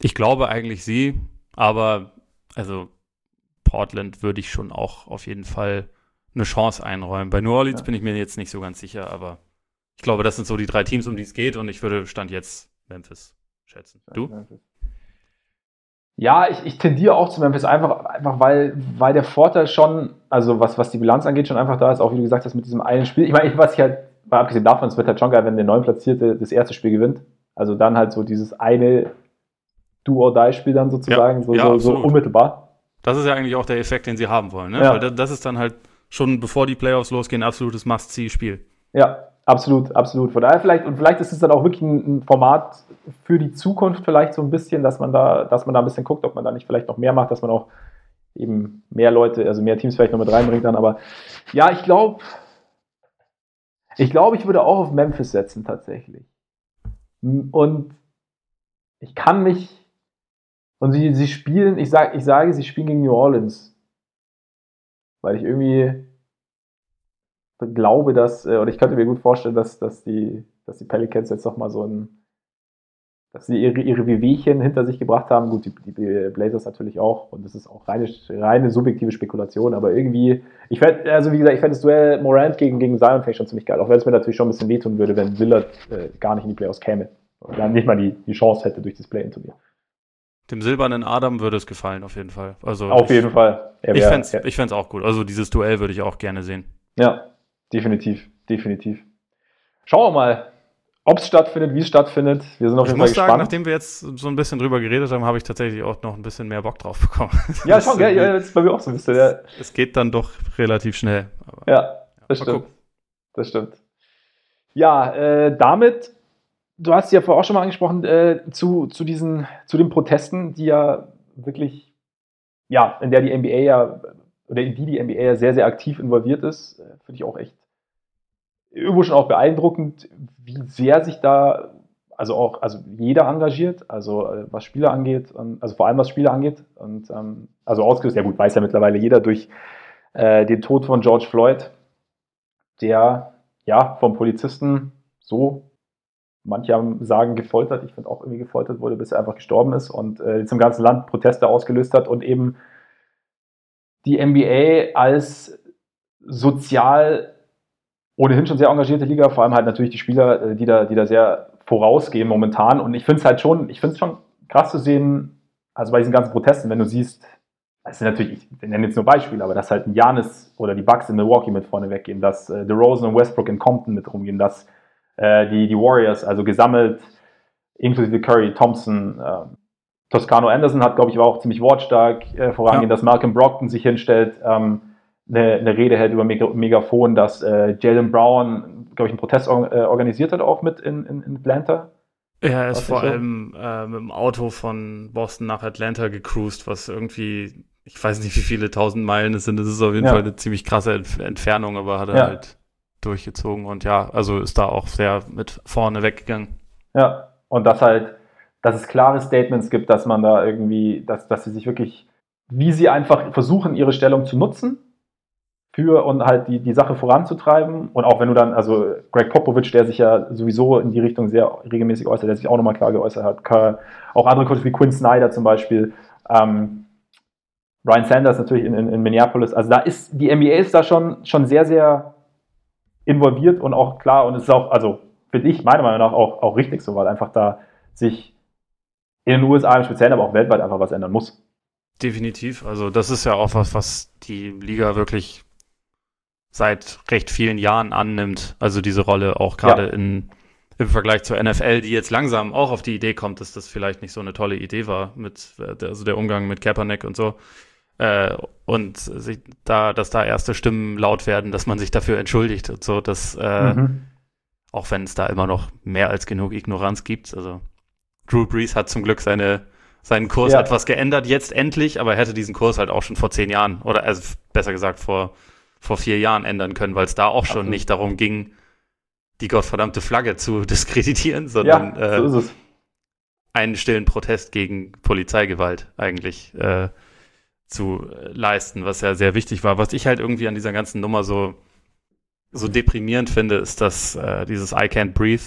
B: ich glaube eigentlich sie, aber also Portland würde ich schon auch auf jeden Fall eine Chance einräumen. Bei New Orleans ja. bin ich mir jetzt nicht so ganz sicher, aber ich glaube, das sind so die drei Teams, um die es geht und ich würde Stand jetzt Memphis schätzen. Du?
A: Ja, ich, ich tendiere auch zu Memphis, einfach, einfach weil, weil der Vorteil schon, also was, was die Bilanz angeht, schon einfach da ist, auch wie du gesagt hast, mit diesem einen Spiel. Ich meine, was ich halt, mal abgesehen davon, es wird halt schon geil, wenn der neun Platzierte das erste Spiel gewinnt. Also dann halt so dieses eine Do-or-Die-Spiel dann sozusagen, ja, so, ja, so, so, unmittelbar.
B: Das ist ja eigentlich auch der Effekt, den sie haben wollen, ne? Ja. Weil das ist dann halt schon bevor die Playoffs losgehen, ein absolutes Must-See-Spiel.
A: Ja, absolut, absolut. Von daher vielleicht, und vielleicht ist es dann auch wirklich ein, Format für die Zukunft vielleicht so ein bisschen, dass man da, dass man da ein bisschen guckt, ob man da nicht vielleicht noch mehr macht, dass man auch eben mehr Leute, also mehr Teams vielleicht noch mit reinbringt dann. Aber ja, ich glaube, Ich glaube, ich würde auch auf Memphis setzen, tatsächlich. Und ich kann mich. Und sie, sie spielen, ich, sag, ich sage, sie spielen gegen New Orleans. Weil ich irgendwie glaube, dass, äh, oder ich könnte mir gut vorstellen, dass, dass, die, dass die Pelicans jetzt nochmal so ein dass sie ihre, ihre Wehwehchen hinter sich gebracht haben. Gut, die, die Blazers natürlich auch. Und das ist auch reine, reine subjektive Spekulation. Aber irgendwie, ich fände, also wie gesagt, ich fände das Duell Morant gegen, gegen Zion schon ziemlich geil. Auch wenn es mir natürlich schon ein bisschen wehtun würde, wenn Lillard äh, gar nicht in die Playoffs käme. Und dann nicht mal die, die Chance hätte durch das Play-In-Turnier.
B: Dem silbernen Adam würde es gefallen, auf jeden Fall. Also
A: auf ich, jeden Fall.
B: Wär, ich fände es ja. auch gut. Also dieses Duell würde ich auch gerne sehen.
A: Ja, definitiv. Definitiv. Schauen wir mal, ob es stattfindet, wie es stattfindet. Wir sind auf jeden Fall gespannt. Sagen,
B: nachdem wir jetzt so ein bisschen drüber geredet haben, habe ich tatsächlich auch noch ein bisschen mehr Bock drauf bekommen.
A: Ja, schon, gell? Ja, das ist bei mir auch so ein bisschen. Ja.
B: Es geht dann doch relativ schnell.
A: Ja, das ja, stimmt. Das stimmt. Ja, äh, damit, du hast ja vorher auch schon mal angesprochen, äh, zu, zu, diesen, zu den Protesten, die ja wirklich, ja, in der die NBA ja, oder in die die NBA ja sehr, sehr aktiv involviert ist, äh, finde ich auch echt irgendwo schon auch beeindruckend, wie sehr sich da also auch also jeder engagiert, also äh, was Spieler angeht, und, also vor allem was Spieler angeht. Und ähm, also ausgelöst, ja gut, weiß ja mittlerweile jeder durch äh, den Tod von George Floyd, der ja vom Polizisten so, manche sagen gefoltert, ich finde auch irgendwie gefoltert wurde, bis er einfach gestorben ist und äh, zum ganzen Land Proteste ausgelöst hat und eben die NBA als sozial ohnehin schon sehr engagierte Liga, vor allem halt natürlich die Spieler, äh, die da, die da sehr vorausgehen momentan. Und ich finde es halt schon, ich finde es schon krass zu sehen, also bei diesen ganzen Protesten, wenn du siehst, das sind natürlich, ich nenne jetzt nur Beispiele, aber dass halt ein Janis oder die Bucks in Milwaukee mit vorne weggehen, dass äh, DeRozan und Westbrook in Compton mit rumgehen, dass äh, die, die Warriors, also gesammelt, inklusive Curry, Thompson, äh, Toscano Anderson hat, glaube ich, war auch ziemlich wortstark äh, vorangehen, ja. dass Malcolm Brockton sich hinstellt. Ähm, eine, eine Rede hält über Megafon, dass äh, Jalen Brown, glaube ich, einen Protest or äh, organisiert hat, auch mit in, in, in Atlanta.
B: Ja, er ist vor allem äh, mit dem Auto von Boston nach Atlanta gecruised, was irgendwie, ich weiß nicht, wie viele tausend Meilen es sind. Das ist auf jeden ja. Fall eine ziemlich krasse Entf Entfernung, aber hat er ja. halt durchgezogen und ja, also ist da auch sehr mit vorne weggegangen.
A: Ja, und dass halt, dass es klare Statements gibt, dass man da irgendwie, dass, dass sie sich wirklich, wie sie einfach versuchen, ihre Stellung zu nutzen für und halt die, die Sache voranzutreiben. Und auch wenn du dann, also Greg Popovich, der sich ja sowieso in die Richtung sehr regelmäßig äußert, der sich auch nochmal klar geäußert hat, auch andere Coaches wie Quinn Snyder zum Beispiel, ähm, Ryan Sanders natürlich in, in, in, Minneapolis. Also da ist, die NBA ist da schon, schon sehr, sehr involviert und auch klar und es ist auch, also finde ich meiner Meinung nach auch, auch richtig so, weil einfach da sich in den USA im Speziellen, aber auch weltweit einfach was ändern muss.
B: Definitiv. Also das ist ja auch was, was die Liga wirklich seit recht vielen Jahren annimmt. Also diese Rolle auch gerade ja. in im Vergleich zur NFL, die jetzt langsam auch auf die Idee kommt, dass das vielleicht nicht so eine tolle Idee war mit also der Umgang mit Kaepernick und so. Äh, und sich da, dass da erste Stimmen laut werden, dass man sich dafür entschuldigt und so, dass äh, mhm. auch wenn es da immer noch mehr als genug Ignoranz gibt. Also Drew Brees hat zum Glück seine seinen Kurs ja. etwas geändert, jetzt endlich, aber er hätte diesen Kurs halt auch schon vor zehn Jahren oder also besser gesagt vor vor vier Jahren ändern können, weil es da auch schon Absolut. nicht darum ging, die gottverdammte Flagge zu diskreditieren, sondern ja, so äh, einen stillen Protest gegen Polizeigewalt eigentlich äh, zu leisten, was ja sehr wichtig war. Was ich halt irgendwie an dieser ganzen Nummer so, so deprimierend finde, ist, dass äh, dieses I Can't Breathe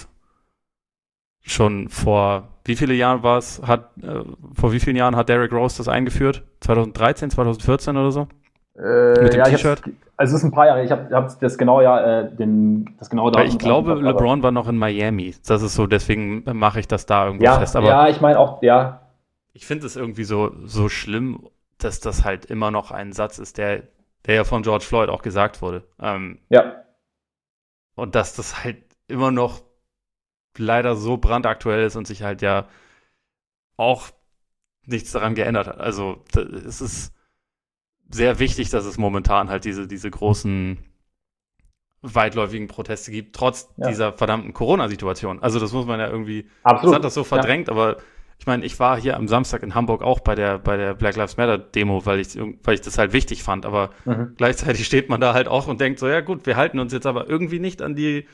B: schon vor wie viele Jahren war es, hat, äh, vor wie vielen Jahren hat Derek Rose das eingeführt? 2013, 2014 oder so?
A: Äh, Mit dem ja, T-Shirt? Also es ist ein paar Jahre, ich habe hab das genaue ja, äh, den, das genaue
B: Datum. Ich glaube, LeBron war noch in Miami. Das ist so, deswegen mache ich das da irgendwie
A: ja,
B: fest.
A: Aber ja, ich meine auch, ja.
B: Ich finde es irgendwie so, so schlimm, dass das halt immer noch ein Satz ist, der, der ja von George Floyd auch gesagt wurde. Ähm,
A: ja.
B: Und dass das halt immer noch leider so brandaktuell ist und sich halt ja auch nichts daran geändert hat. Also es ist sehr wichtig, dass es momentan halt diese, diese großen weitläufigen Proteste gibt, trotz ja. dieser verdammten Corona-Situation. Also das muss man ja irgendwie,
A: Absolut.
B: das hat das so verdrängt, ja. aber ich meine, ich war hier am Samstag in Hamburg auch bei der, bei der Black Lives Matter Demo, weil ich, weil ich das halt wichtig fand. Aber mhm. gleichzeitig steht man da halt auch und denkt so, ja gut, wir halten uns jetzt aber irgendwie nicht an die,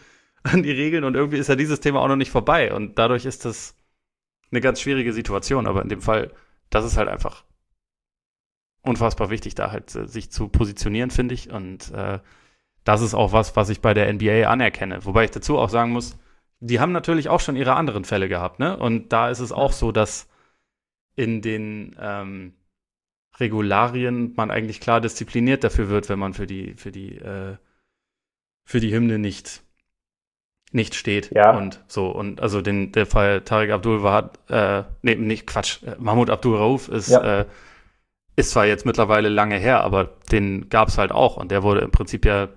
B: an die Regeln und irgendwie ist ja dieses Thema auch noch nicht vorbei. Und dadurch ist das eine ganz schwierige Situation. Aber in dem Fall, das ist halt einfach unfassbar wichtig, da halt äh, sich zu positionieren, finde ich. Und äh, das ist auch was, was ich bei der NBA anerkenne. Wobei ich dazu auch sagen muss, die haben natürlich auch schon ihre anderen Fälle gehabt, ne? Und da ist es auch so, dass in den ähm, Regularien man eigentlich klar diszipliniert dafür wird, wenn man für die, für die, äh, für die Hymne nicht, nicht steht.
A: Ja.
B: Und so. Und also den, der Fall Tarek Abdul Wahad, äh, nee, nicht Quatsch, äh, Mahmoud Abdul Rauf ist, ja. äh, ist zwar jetzt mittlerweile lange her, aber den gab es halt auch und der wurde im Prinzip ja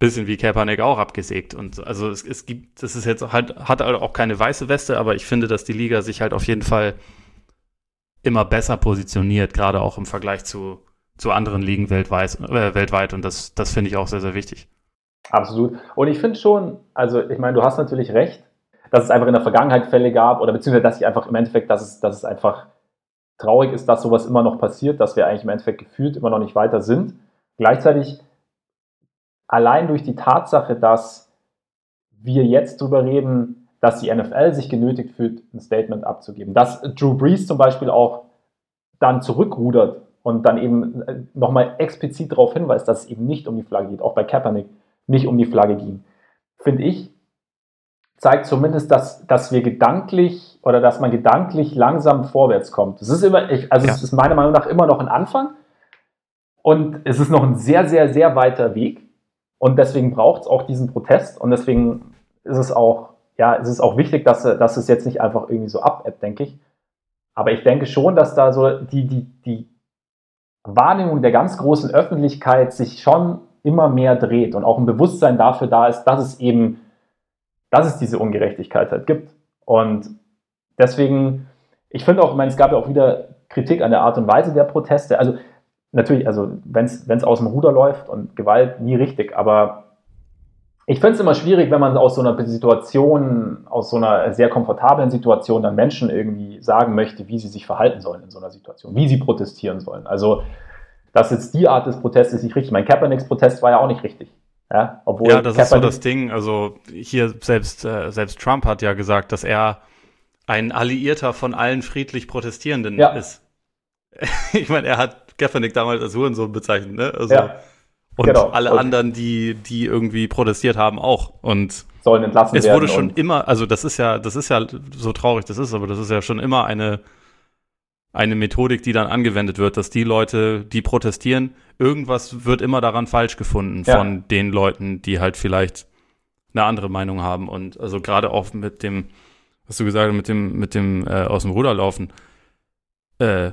B: bisschen wie Kaepernick auch abgesägt. Und also es, es gibt, das ist jetzt halt, hat halt auch keine weiße Weste, aber ich finde, dass die Liga sich halt auf jeden Fall immer besser positioniert, gerade auch im Vergleich zu, zu anderen Ligen weltweit, äh, weltweit. Und das, das finde ich auch sehr, sehr wichtig.
A: Absolut. Und ich finde schon, also ich meine, du hast natürlich recht, dass es einfach in der Vergangenheit Fälle gab oder beziehungsweise, dass ich einfach im Endeffekt, dass es, dass es einfach traurig ist, dass sowas immer noch passiert, dass wir eigentlich im Endeffekt gefühlt immer noch nicht weiter sind. Gleichzeitig allein durch die Tatsache, dass wir jetzt darüber reden, dass die NFL sich genötigt fühlt, ein Statement abzugeben. Dass Drew Brees zum Beispiel auch dann zurückrudert und dann eben äh, nochmal explizit darauf hinweist, dass es eben nicht um die Flagge geht, auch bei Kaepernick nicht um die Flagge ging, finde ich, zeigt zumindest, dass, dass wir gedanklich oder dass man gedanklich langsam vorwärts kommt. Es ist immer, also ja. es ist meiner Meinung nach immer noch ein Anfang und es ist noch ein sehr, sehr, sehr weiter Weg. Und deswegen braucht es auch diesen Protest und deswegen ist es auch, ja, es ist auch wichtig, dass, dass es jetzt nicht einfach irgendwie so abebbt, denke ich. Aber ich denke schon, dass da so die, die, die Wahrnehmung der ganz großen Öffentlichkeit sich schon immer mehr dreht und auch ein Bewusstsein dafür da ist, dass es eben, dass es diese Ungerechtigkeit halt gibt. Und deswegen, ich finde auch, ich meine, es gab ja auch wieder Kritik an der Art und Weise der Proteste. Also natürlich, also wenn es aus dem Ruder läuft und Gewalt, nie richtig, aber ich finde es immer schwierig, wenn man aus so einer Situation, aus so einer sehr komfortablen Situation dann Menschen irgendwie sagen möchte, wie sie sich verhalten sollen in so einer Situation, wie sie protestieren sollen. Also, dass jetzt die Art des Protestes nicht richtig. Mein Kaepernicks Protest war ja auch nicht richtig. Ja,
B: obwohl ja das Kaepernick ist so das Ding. Also hier selbst, äh, selbst Trump hat ja gesagt, dass er ein Alliierter von allen friedlich Protestierenden ja. ist. ich meine, er hat Kaepernick damals als Hurensohn bezeichnet, ne? Also, ja, und genau. alle und anderen, die, die irgendwie protestiert haben, auch. Und
A: sollen entlassen
B: es werden. Es wurde schon immer, also das ist ja, das ist ja so traurig, das ist, aber das ist ja schon immer eine, eine Methodik, die dann angewendet wird, dass die Leute, die protestieren, irgendwas wird immer daran falsch gefunden ja. von den Leuten, die halt vielleicht eine andere Meinung haben. Und also gerade auch mit dem, was du gesagt hast, mit dem, mit dem äh, aus dem Ruder laufen, äh,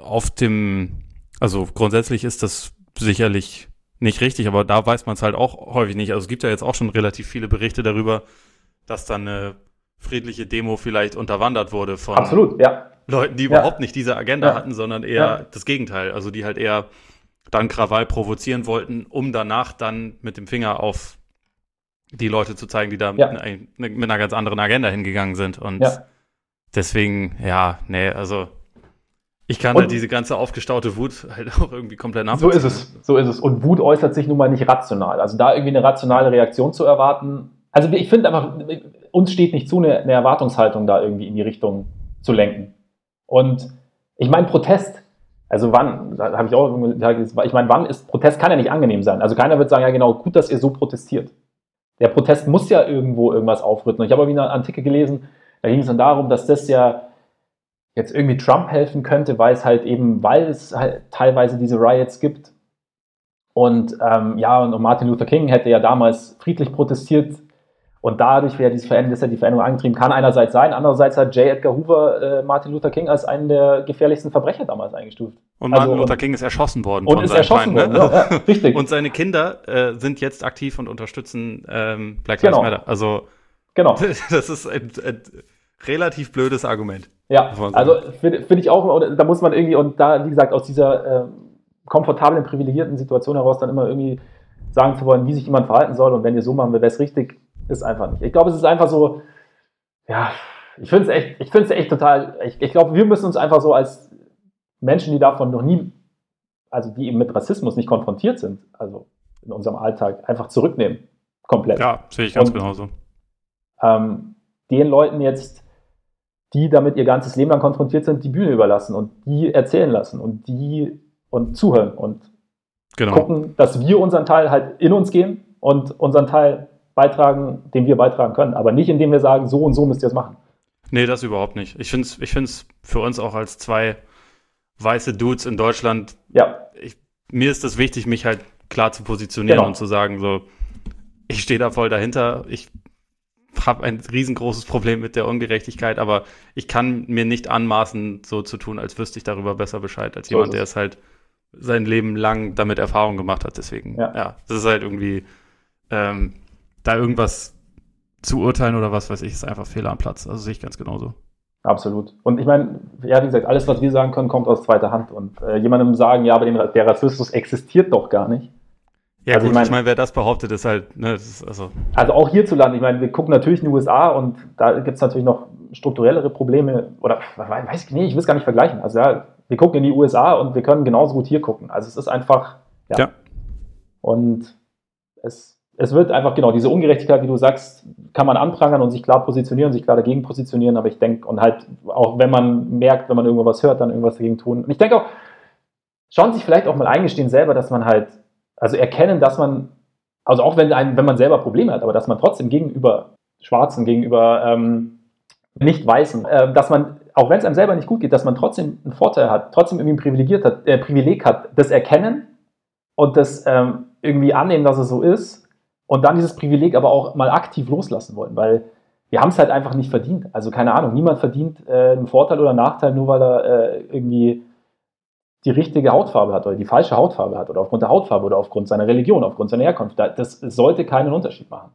B: auf dem also grundsätzlich ist das sicherlich nicht richtig, aber da weiß man es halt auch häufig nicht. Also es gibt ja jetzt auch schon relativ viele Berichte darüber, dass dann eine friedliche Demo vielleicht unterwandert wurde von
A: Absolut, ja.
B: Leuten, die ja. überhaupt nicht diese Agenda ja. hatten, sondern eher das Gegenteil. Also die halt eher dann Krawall provozieren wollten, um danach dann mit dem Finger auf die Leute zu zeigen, die da mit, einer, mit, einer ganz anderen Agenda hingegangen sind. Und deswegen, ja, nee, also ich kann und, halt diese ganze aufgestaute Wut halt auch irgendwie komplett
A: nachvollziehen. So ist es, so ist es. Und Wut äußert sich nun mal nicht rational. Also da irgendwie eine rationale Reaktion zu erwarten. Also ich finde einfach, uns steht nicht zu, eine, eine Erwartungshaltung da irgendwie in die Richtung zu lenken. Und ich meine, Protest, also wann, da habe ich auch gesagt, ich meine, wann ist Protest kann ja nicht angenehm sein. Also keiner wird sagen, ja genau, gut, dass ihr so protestiert. Der Protest muss ja irgendwo irgendwas aufrütteln. Ich habe irgendwie eine Artikel gelesen, da ging es dann darum, dass das ja jetzt irgendwie Trump helfen könnte, weil es halt eben, weil es halt teilweise diese Riots gibt. Und ähm, ja, und Martin Luther King hätte ja damals friedlich protestiert und dadurch wäre diese Veränderung, ja die Veränderung angetrieben, kann einerseits sein, andererseits hat J. Edgar Hoover äh, Martin Luther King als einen der gefährlichsten Verbrecher damals eingestuft.
B: Und Martin also, Luther King ist erschossen worden.
A: Und ist erschossen Feind,
B: ne? worden, ja, ja, richtig. Und seine Kinder äh, sind jetzt aktiv und unterstützen ähm, Black Lives genau. Matter. Also
A: genau.
B: das ist ein, ein relativ blödes Argument.
A: Ja, also finde find ich auch, da muss man irgendwie, und da, wie gesagt, aus dieser äh, komfortablen, privilegierten Situation heraus dann immer irgendwie sagen zu wollen, wie sich jemand verhalten soll und wenn ihr so machen will, wäre es richtig, ist einfach nicht. Ich glaube, es ist einfach so, ja, ich finde es echt, ich finde es echt total, ich, ich glaube, wir müssen uns einfach so als Menschen, die davon noch nie, also die eben mit Rassismus nicht konfrontiert sind, also in unserem Alltag, einfach zurücknehmen. Komplett.
B: Ja, sehe ich ganz Und, genauso.
A: Ähm, den Leuten jetzt, die damit ihr ganzes Leben lang konfrontiert sind, die Bühne überlassen und die erzählen lassen und die und zuhören und genau. gucken, dass wir unseren Teil halt in uns gehen und unseren Teil beitragen, den wir beitragen können. Aber nicht, indem wir sagen, so und so müsst ihr es machen.
B: Nee, das überhaupt nicht. Ich finde es ich find's für uns auch als zwei weiße Dudes in Deutschland,
A: ja.
B: Ich, mir ist es wichtig, mich halt klar zu positionieren genau. und zu sagen, so, ich stehe da voll dahinter. Ich habe ein riesengroßes Problem mit der Ungerechtigkeit, aber ich kann mir nicht anmaßen, so zu tun, als wüsste ich darüber besser Bescheid, als so jemand, der es halt sein Leben lang damit Erfahrung gemacht hat. Deswegen, ja, ja das ist halt irgendwie, ähm, da irgendwas zu urteilen oder was weiß ich, ist einfach Fehler am Platz. Also sehe ich ganz genauso.
A: Absolut. Und ich meine, ja, wie gesagt, alles, was wir sagen können, kommt aus zweiter Hand. Und äh, jemandem sagen, ja, aber den, der Rassismus existiert doch gar nicht.
B: Ja, also gut, ich meine, ich mein, wer das behauptet, ist halt, ne, ist also.
A: Also auch hierzulande, ich meine, wir gucken natürlich in die USA und da gibt es natürlich noch strukturellere Probleme, oder weiß ich nicht, ich will es gar nicht vergleichen. Also ja, wir gucken in die USA und wir können genauso gut hier gucken. Also es ist einfach, ja. ja. Und es, es wird einfach, genau, diese Ungerechtigkeit, wie du sagst, kann man anprangern und sich klar positionieren, sich klar dagegen positionieren, aber ich denke, und halt auch wenn man merkt, wenn man irgendwas hört, dann irgendwas dagegen tun. Und ich denke auch, schauen sich vielleicht auch mal eingestehen selber, dass man halt also erkennen, dass man, also auch wenn, ein, wenn man selber Probleme hat, aber dass man trotzdem gegenüber Schwarzen, gegenüber ähm, Nicht-Weißen, äh, dass man, auch wenn es einem selber nicht gut geht, dass man trotzdem einen Vorteil hat, trotzdem irgendwie ein Privilegiert hat, äh, Privileg hat, das Erkennen und das ähm, irgendwie annehmen, dass es so ist und dann dieses Privileg aber auch mal aktiv loslassen wollen, weil wir haben es halt einfach nicht verdient. Also keine Ahnung, niemand verdient äh, einen Vorteil oder Nachteil, nur weil er äh, irgendwie die richtige Hautfarbe hat oder die falsche Hautfarbe hat oder aufgrund der Hautfarbe oder aufgrund seiner Religion, aufgrund seiner Herkunft. Das sollte keinen Unterschied machen.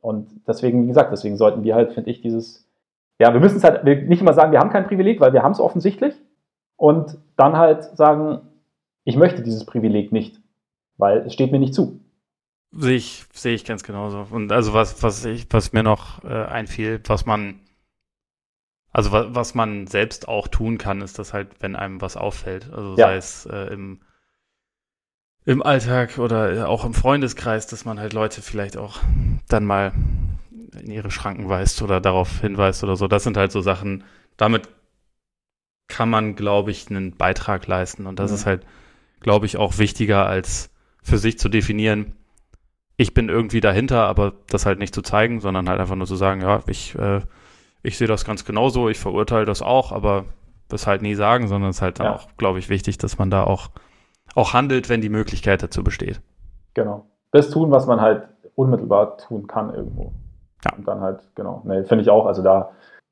A: Und deswegen, wie gesagt, deswegen sollten wir halt, finde ich, dieses, ja, wir müssen es halt nicht immer sagen, wir haben kein Privileg, weil wir haben es offensichtlich. Und dann halt sagen, ich möchte dieses Privileg nicht, weil es steht mir nicht zu.
B: Sehe ich, sehe ich ganz genauso. Und also was, was ich, was mir noch äh, einfiel, was man also was man selbst auch tun kann, ist das halt, wenn einem was auffällt. Also ja. sei es äh, im, im Alltag oder auch im Freundeskreis, dass man halt Leute vielleicht auch dann mal in ihre Schranken weist oder darauf hinweist oder so. Das sind halt so Sachen, damit kann man, glaube ich, einen Beitrag leisten. Und das mhm. ist halt, glaube ich, auch wichtiger, als für sich zu definieren, ich bin irgendwie dahinter, aber das halt nicht zu zeigen, sondern halt einfach nur zu sagen, ja, ich äh, ich sehe das ganz genauso, ich verurteile das auch, aber das halt nie sagen, sondern es ist halt dann ja. auch, glaube ich, wichtig, dass man da auch, auch handelt, wenn die Möglichkeit dazu besteht.
A: Genau. Das tun, was man halt unmittelbar tun kann irgendwo. Ja. Und dann halt, genau, ne, finde ich auch, also da,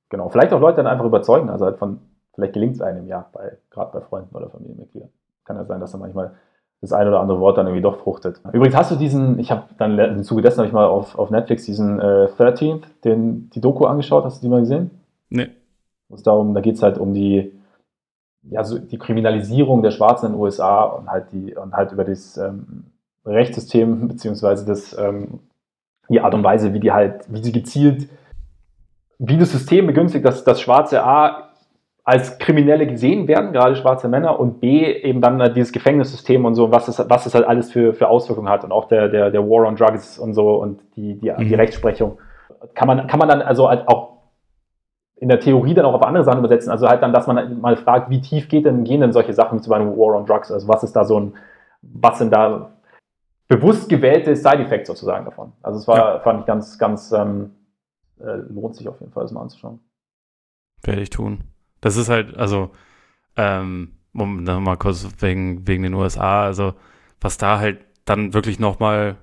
A: genau, vielleicht auch Leute dann einfach überzeugen, also halt von, vielleicht gelingt es einem ja, bei, gerade bei Freunden oder Familienmitgliedern. Kann ja sein, dass da manchmal das ein oder andere Wort dann irgendwie doch fruchtet. Übrigens hast du diesen, ich habe dann im Zuge dessen habe ich mal auf, auf Netflix diesen äh, 13th, den, die Doku angeschaut, hast du die mal gesehen?
B: Nee.
A: Darum, da geht es halt um die, ja, so die Kriminalisierung der Schwarzen in den USA und halt die, und halt über das ähm, Rechtssystem, beziehungsweise das, ähm, die Art und Weise, wie die halt, wie sie gezielt, wie das System begünstigt, dass das Schwarze A als Kriminelle gesehen werden, gerade schwarze Männer, und B, eben dann halt dieses Gefängnissystem und so, was es, was es halt alles für, für Auswirkungen hat und auch der, der, der War on Drugs und so und die, die, mhm. die Rechtsprechung. Kann man, kann man dann also halt auch in der Theorie dann auch auf andere Sachen übersetzen. Also halt dann, dass man mal fragt, wie tief geht denn, gehen denn solche Sachen zu einem War on Drugs? Also was ist da so ein, was sind da bewusst gewählte Side-Effects sozusagen davon? Also es war, ja. fand ich ganz, ganz, ähm, äh, lohnt sich auf jeden Fall, das mal anzuschauen.
B: Werde ich tun. Das ist halt, also, ähm, um nochmal kurz wegen, wegen den USA, also, was da halt dann wirklich nochmal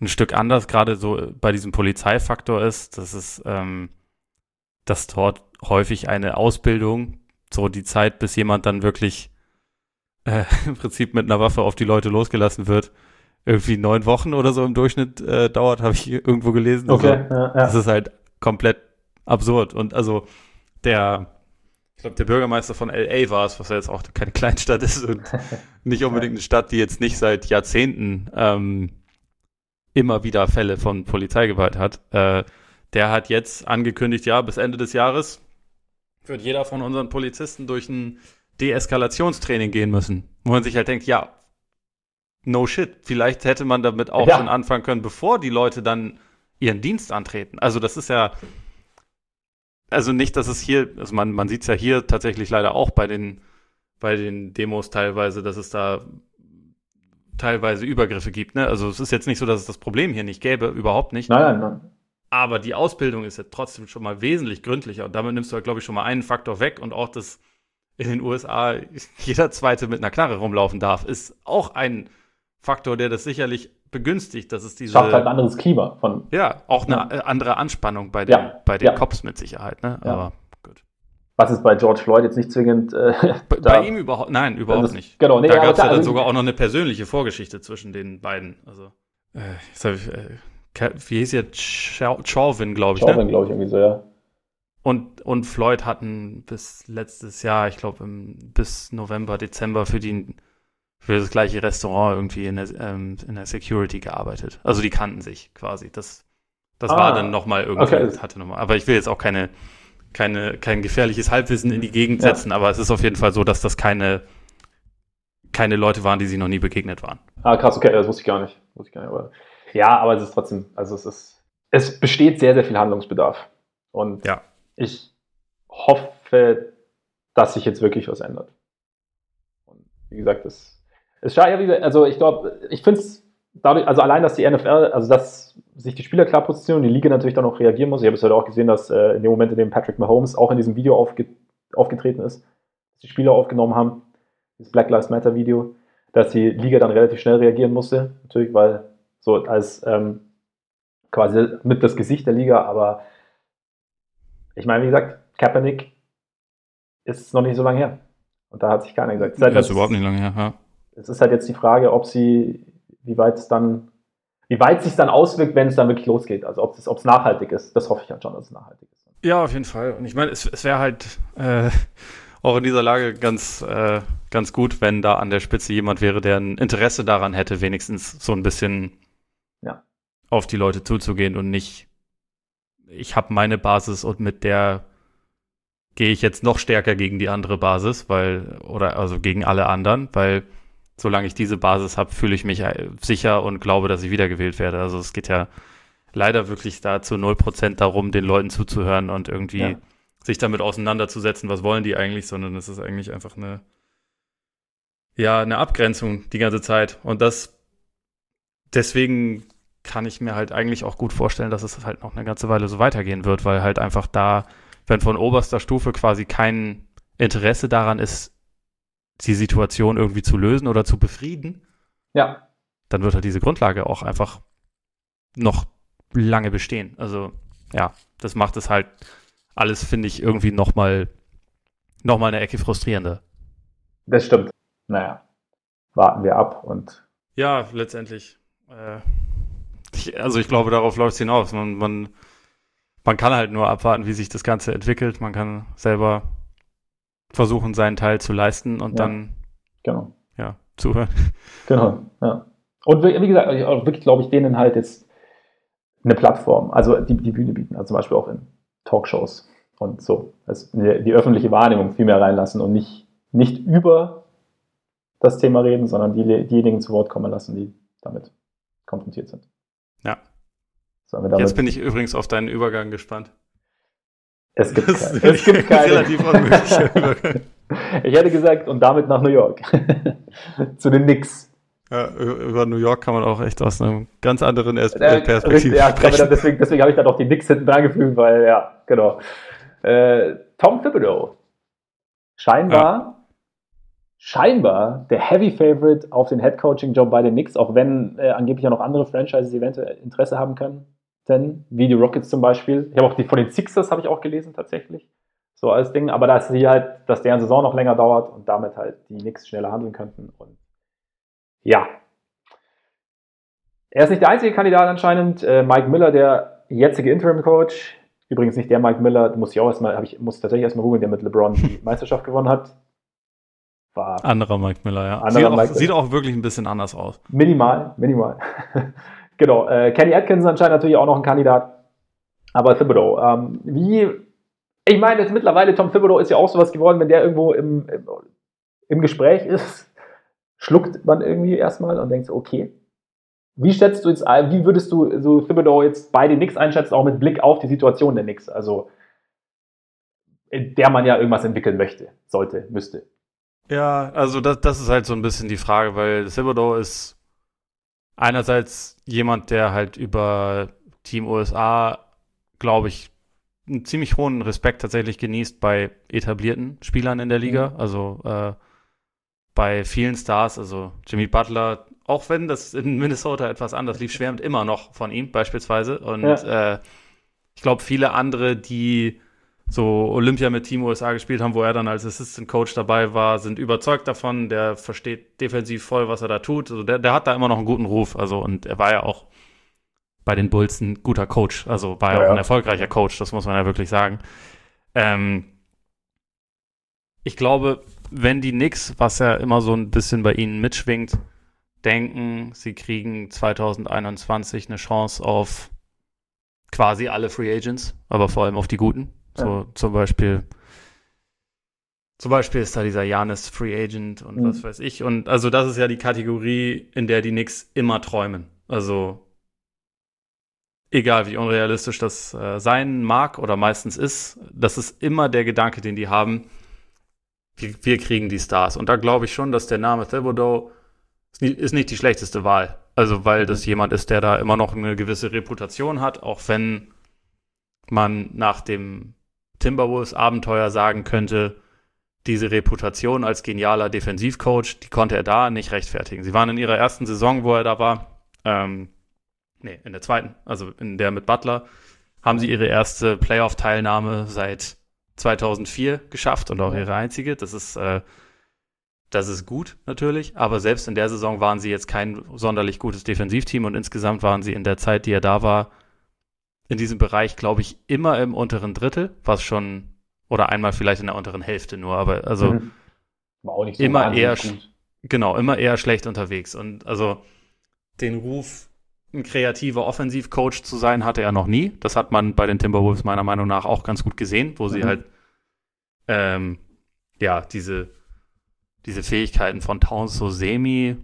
B: ein Stück anders, gerade so bei diesem Polizeifaktor ist, das ist, ähm, dass dort häufig eine Ausbildung, so die Zeit, bis jemand dann wirklich äh, im Prinzip mit einer Waffe auf die Leute losgelassen wird, irgendwie neun Wochen oder so im Durchschnitt äh, dauert, habe ich irgendwo gelesen.
A: Okay, also, ja, ja.
B: Das ist halt komplett absurd. Und also der glaube, der Bürgermeister von LA war es, was ja jetzt auch keine Kleinstadt ist und nicht unbedingt eine Stadt, die jetzt nicht seit Jahrzehnten ähm, immer wieder Fälle von Polizeigewalt hat. Äh, der hat jetzt angekündigt, ja, bis Ende des Jahres wird jeder von unseren Polizisten durch ein Deeskalationstraining gehen müssen. Wo man sich halt denkt, ja, no shit, vielleicht hätte man damit auch ja. schon anfangen können, bevor die Leute dann ihren Dienst antreten. Also das ist ja, also nicht, dass es hier, also man, man sieht es ja hier tatsächlich leider auch bei den, bei den Demos teilweise, dass es da teilweise Übergriffe gibt. Ne? Also es ist jetzt nicht so, dass es das Problem hier nicht gäbe, überhaupt nicht.
A: Nein, nein, nein.
B: Aber die Ausbildung ist ja trotzdem schon mal wesentlich gründlicher und damit nimmst du, glaube ich, schon mal einen Faktor weg und auch, dass in den USA jeder Zweite mit einer Knarre rumlaufen darf, ist auch ein Faktor, der das sicherlich begünstigt, dass es diese.
A: Schafft halt ein anderes Klima von.
B: Ja, auch eine ja. andere Anspannung bei den, ja. bei den ja. Cops mit Sicherheit, ne? Aber
A: gut. Was ist bei George Floyd jetzt nicht zwingend. Äh,
B: bei, bei ihm überhaupt, nein, überhaupt das, nicht. Genau, nee, da gab es ja dann also sogar auch noch eine persönliche Vorgeschichte zwischen den beiden. Also, äh, jetzt ich. Äh, wie hieß er? Chauvin, glaube ich. Chauvin,
A: ne? glaube ich, irgendwie so, ja.
B: Und, und Floyd hatten bis letztes Jahr, ich glaube, bis November, Dezember für die für das gleiche Restaurant irgendwie in der, ähm, in der Security gearbeitet. Also die kannten sich quasi. Das, das ah, war dann nochmal irgendwie, okay. hatte noch mal, aber ich will jetzt auch keine, keine, kein gefährliches Halbwissen in die Gegend setzen, ja. aber es ist auf jeden Fall so, dass das keine, keine Leute waren, die sie noch nie begegnet waren.
A: Ah, krass, okay, das wusste ich gar nicht. Wusste ich gar nicht aber, ja, aber es ist trotzdem, also es ist, es besteht sehr, sehr viel Handlungsbedarf. Und ja. ich hoffe, dass sich jetzt wirklich was ändert. Und wie gesagt, das es ja, wie gesagt, also ich glaube, ich finde es dadurch, also allein, dass die NFL, also dass sich die Spieler klar positionieren und die Liga natürlich dann auch reagieren muss. Ich habe es heute auch gesehen, dass äh, in dem Moment, in dem Patrick Mahomes auch in diesem Video aufge aufgetreten ist, dass die Spieler aufgenommen haben, das Black Lives Matter Video, dass die Liga dann relativ schnell reagieren musste, natürlich, weil so als ähm, quasi mit das Gesicht der Liga, aber ich meine, wie gesagt, Kaepernick ist noch nicht so lange her. Und da hat sich keiner gesagt.
B: Das ist überhaupt nicht lange her, ja
A: es ist halt jetzt die Frage, ob sie, wie weit es dann, wie weit sich dann auswirkt, wenn es dann wirklich losgeht. Also ob es, ob es nachhaltig ist. Das hoffe ich halt schon, dass es nachhaltig ist.
B: Ja, auf jeden Fall. Und ich meine, es, es wäre halt äh, auch in dieser Lage ganz, äh, ganz gut, wenn da an der Spitze jemand wäre, der ein Interesse daran hätte, wenigstens so ein bisschen ja. auf die Leute zuzugehen und nicht, ich habe meine Basis und mit der gehe ich jetzt noch stärker gegen die andere Basis, weil, oder also gegen alle anderen, weil solange ich diese Basis habe, fühle ich mich äh, sicher und glaube, dass ich wiedergewählt werde. Also es geht ja leider wirklich da zu 0% darum, den Leuten zuzuhören und irgendwie ja. sich damit auseinanderzusetzen, was wollen die eigentlich, sondern es ist eigentlich einfach eine, ja, eine Abgrenzung die ganze Zeit. Und das, deswegen kann ich mir halt eigentlich auch gut vorstellen, dass es halt noch eine ganze Weile so weitergehen wird, weil halt einfach da, wenn von oberster Stufe quasi kein Interesse daran ist, die Situation irgendwie zu lösen oder zu befrieden,
A: ja.
B: dann wird halt diese Grundlage auch einfach noch lange bestehen. Also ja, das macht es halt alles, finde ich, irgendwie nochmal noch mal eine Ecke frustrierender.
A: Das stimmt. Naja, warten wir ab und.
B: Ja, letztendlich. Äh, ich, also ich glaube, darauf läuft es hinaus. Man, man, man kann halt nur abwarten, wie sich das Ganze entwickelt. Man kann selber versuchen, seinen Teil zu leisten und ja, dann
A: genau.
B: ja, zuhören.
A: Genau, ja. Und wie gesagt, auch wirklich, glaube ich, denen halt jetzt eine Plattform, also die, die Bühne bieten, also zum Beispiel auch in Talkshows und so. Also die, die öffentliche Wahrnehmung viel mehr reinlassen und nicht, nicht über das Thema reden, sondern die, diejenigen zu Wort kommen lassen, die damit konfrontiert sind.
B: Ja. Jetzt bin ich übrigens auf deinen Übergang gespannt.
A: Es gibt, kein, es gibt keine. Relativ unmöglich. ich hätte gesagt, und damit nach New York. Zu den Knicks.
B: Ja, über New York kann man auch echt aus einer ganz anderen äh, Perspektive
A: ja, sprechen. deswegen, deswegen habe ich dann auch die Knicks hinten dran gefügt, weil, ja, genau. Äh, Tom Thibodeau. Scheinbar, ja. scheinbar der Heavy Favorite auf den Head Coaching Job bei den Knicks, auch wenn äh, angeblich ja noch andere Franchises eventuell Interesse haben können denn, wie die Rockets zum Beispiel. Ich habe auch die von den Sixers habe ich auch gelesen tatsächlich. So als Ding, aber dass sie halt, dass deren Saison noch länger dauert und damit halt die Knicks schneller handeln könnten. Und ja. Er ist nicht der einzige Kandidat anscheinend. Äh, Mike Miller, der jetzige Interim-Coach, übrigens nicht der Mike Miller, muss ich auch erstmal, ich, muss tatsächlich erstmal googeln, der mit LeBron die Meisterschaft gewonnen hat.
B: War anderer Mike Miller, ja. Sieht auch, sieht, auch, wirklich ein bisschen anders aus.
A: Minimal, minimal. Genau, äh, Kenny Atkinson anscheinend natürlich auch noch ein Kandidat. Aber Thibodeau, ähm, wie, ich meine, jetzt mittlerweile Tom Thibodeau ist ja auch sowas geworden, wenn der irgendwo im, im, im Gespräch ist, schluckt man irgendwie erstmal und denkt okay. Wie schätzt du jetzt, wie würdest du so Thibodeau jetzt bei den Knicks einschätzen, auch mit Blick auf die Situation der Knicks? Also, in der man ja irgendwas entwickeln möchte, sollte, müsste.
B: Ja, also das, das ist halt so ein bisschen die Frage, weil Thibodeau ist einerseits jemand, der halt über Team USA, glaube ich, einen ziemlich hohen Respekt tatsächlich genießt bei etablierten Spielern in der Liga. Mhm. Also äh, bei vielen Stars, also Jimmy Butler, auch wenn das in Minnesota etwas anders lief, schwärmt immer noch von ihm beispielsweise. Und ja. äh, ich glaube, viele andere, die so Olympia mit Team USA gespielt haben, wo er dann als Assistant Coach dabei war, sind überzeugt davon. Der versteht defensiv voll, was er da tut. Also der, der hat da immer noch einen guten Ruf. Also und er war ja auch bei den Bulls ein guter Coach. Also war ja, ja auch ein erfolgreicher Coach. Das muss man ja wirklich sagen. Ähm, ich glaube, wenn die Knicks, was ja immer so ein bisschen bei ihnen mitschwingt, denken, sie kriegen 2021 eine Chance auf quasi alle Free Agents, aber vor allem auf die guten. So ja. zum Beispiel, zum Beispiel ist da dieser Janis Free Agent und mhm. was weiß ich. Und also das ist ja die Kategorie, in der die Knicks immer träumen. Also egal wie unrealistisch das äh, sein mag oder meistens ist, das ist immer der Gedanke, den die haben. Wir, wir kriegen die Stars. Und da glaube ich schon, dass der Name Thibodeau ist nicht, ist nicht die schlechteste Wahl. Also weil das mhm. jemand ist, der da immer noch eine gewisse Reputation hat, auch wenn man nach dem Timberwolves Abenteuer sagen könnte, diese Reputation als genialer Defensivcoach, die konnte er da nicht rechtfertigen. Sie waren in ihrer ersten Saison, wo er da war, ähm, nee, in der zweiten, also in der mit Butler, haben sie ihre erste Playoff-Teilnahme seit 2004 geschafft und auch ihre einzige. Das ist, äh, das ist gut natürlich, aber selbst in der Saison waren sie jetzt kein sonderlich gutes Defensivteam und insgesamt waren sie in der Zeit, die er da war, in diesem Bereich, glaube ich, immer im unteren Drittel, was schon, oder einmal vielleicht in der unteren Hälfte nur, aber also mhm. so immer eher, genau, immer eher schlecht unterwegs. Und also den Ruf, ein kreativer Offensivcoach zu sein, hatte er noch nie. Das hat man bei den Timberwolves meiner Meinung nach auch ganz gut gesehen, wo mhm. sie halt ähm, ja diese diese Fähigkeiten von Towns so semi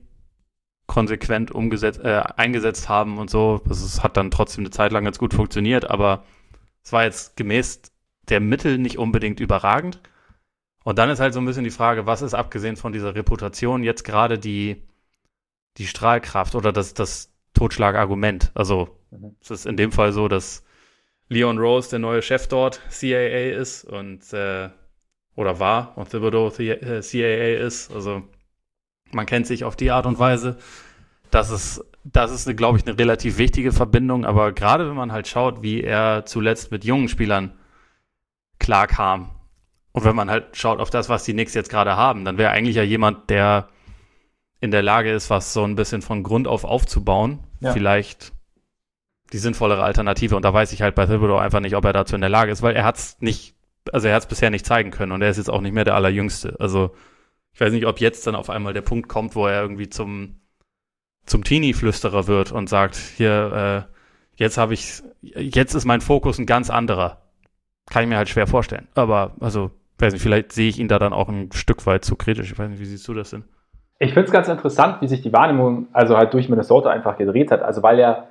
B: konsequent umgesetzt, äh, eingesetzt haben und so. Es hat dann trotzdem eine Zeit lang ganz gut funktioniert, aber es war jetzt gemäß der Mittel nicht unbedingt überragend. Und dann ist halt so ein bisschen die Frage, was ist abgesehen von dieser Reputation jetzt gerade die, die Strahlkraft oder das, das Totschlagargument? Also mhm. es ist in dem Fall so, dass Leon Rose der neue Chef dort CAA ist und äh, oder war und Thibodeau CAA ist. Also man kennt sich auf die Art und Weise. Das ist, das ist, glaube ich, eine relativ wichtige Verbindung. Aber gerade wenn man halt schaut, wie er zuletzt mit jungen Spielern klarkam und wenn man halt schaut auf das, was die Knicks jetzt gerade haben, dann wäre eigentlich ja jemand, der in der Lage ist, was so ein bisschen von Grund auf aufzubauen. Ja. Vielleicht die sinnvollere Alternative. Und da weiß ich halt bei Thibodeau einfach nicht, ob er dazu in der Lage ist, weil er hat es nicht, also er hat es bisher nicht zeigen können und er ist jetzt auch nicht mehr der Allerjüngste. Also ich weiß nicht, ob jetzt dann auf einmal der Punkt kommt, wo er irgendwie zum, zum Teenie-Flüsterer wird und sagt, hier, äh, jetzt habe ich, jetzt ist mein Fokus ein ganz anderer. Kann ich mir halt schwer vorstellen. Aber, also, weiß nicht, vielleicht sehe ich ihn da dann auch ein Stück weit zu kritisch. Ich weiß nicht, wie siehst du das denn?
A: Ich finde es ganz interessant, wie sich die Wahrnehmung also halt durch Minnesota einfach gedreht hat. Also weil er,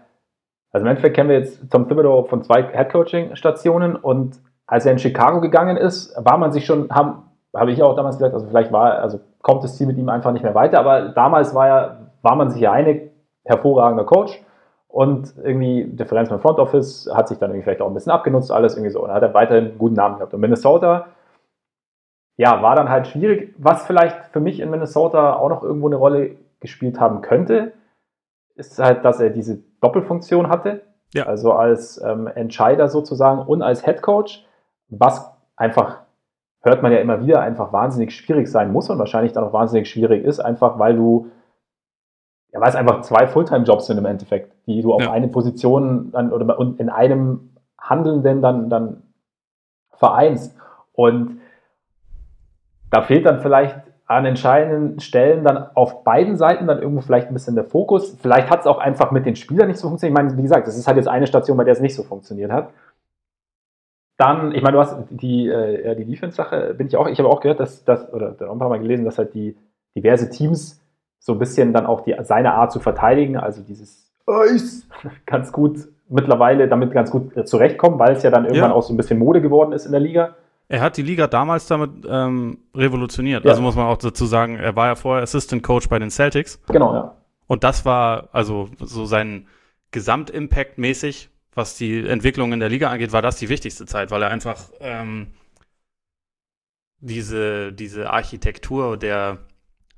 A: also im Endeffekt kennen wir jetzt Tom Thibodeau von zwei Headcoaching-Stationen und als er in Chicago gegangen ist, war man sich schon, haben, habe ich auch damals gesagt, also vielleicht war, also kommt das Team mit ihm einfach nicht mehr weiter, aber damals war ja, war man sich ja einig, hervorragender Coach und irgendwie Differenz mit Front Office hat sich dann irgendwie vielleicht auch ein bisschen abgenutzt, alles irgendwie so und hat er weiterhin einen guten Namen gehabt. Und Minnesota, ja, war dann halt schwierig, was vielleicht für mich in Minnesota auch noch irgendwo eine Rolle gespielt haben könnte, ist halt, dass er diese Doppelfunktion hatte, ja. also als ähm, Entscheider sozusagen und als Head Coach, was einfach hört man ja immer wieder, einfach wahnsinnig schwierig sein muss und wahrscheinlich dann auch wahnsinnig schwierig ist, einfach weil du, ja, weil es einfach zwei Fulltime-Jobs sind im Endeffekt, die du auf ja. eine Position dann oder in einem Handelnden dann, dann vereinst. Und da fehlt dann vielleicht an entscheidenden Stellen dann auf beiden Seiten dann irgendwo vielleicht ein bisschen der Fokus. Vielleicht hat es auch einfach mit den Spielern nicht so funktioniert. Ich meine, wie gesagt, das ist halt jetzt eine Station, bei der es nicht so funktioniert hat. Dann, ich meine, du hast die, äh, die Defense-Sache, bin ich auch, ich habe auch gehört, dass das, oder auch ein paar Mal gelesen, dass halt die diverse Teams so ein bisschen dann auch die, seine Art zu verteidigen, also dieses Eis, ganz gut mittlerweile damit ganz gut äh, zurechtkommen, weil es ja dann irgendwann ja. auch so ein bisschen Mode geworden ist in der Liga.
B: Er hat die Liga damals damit ähm, revolutioniert. Ja. Also muss man auch dazu sagen, er war ja vorher Assistant Coach bei den Celtics.
A: Genau, ja.
B: Und das war also so sein Gesamtimpact mäßig was die Entwicklung in der Liga angeht, war das die wichtigste Zeit, weil er einfach ähm, diese, diese Architektur der,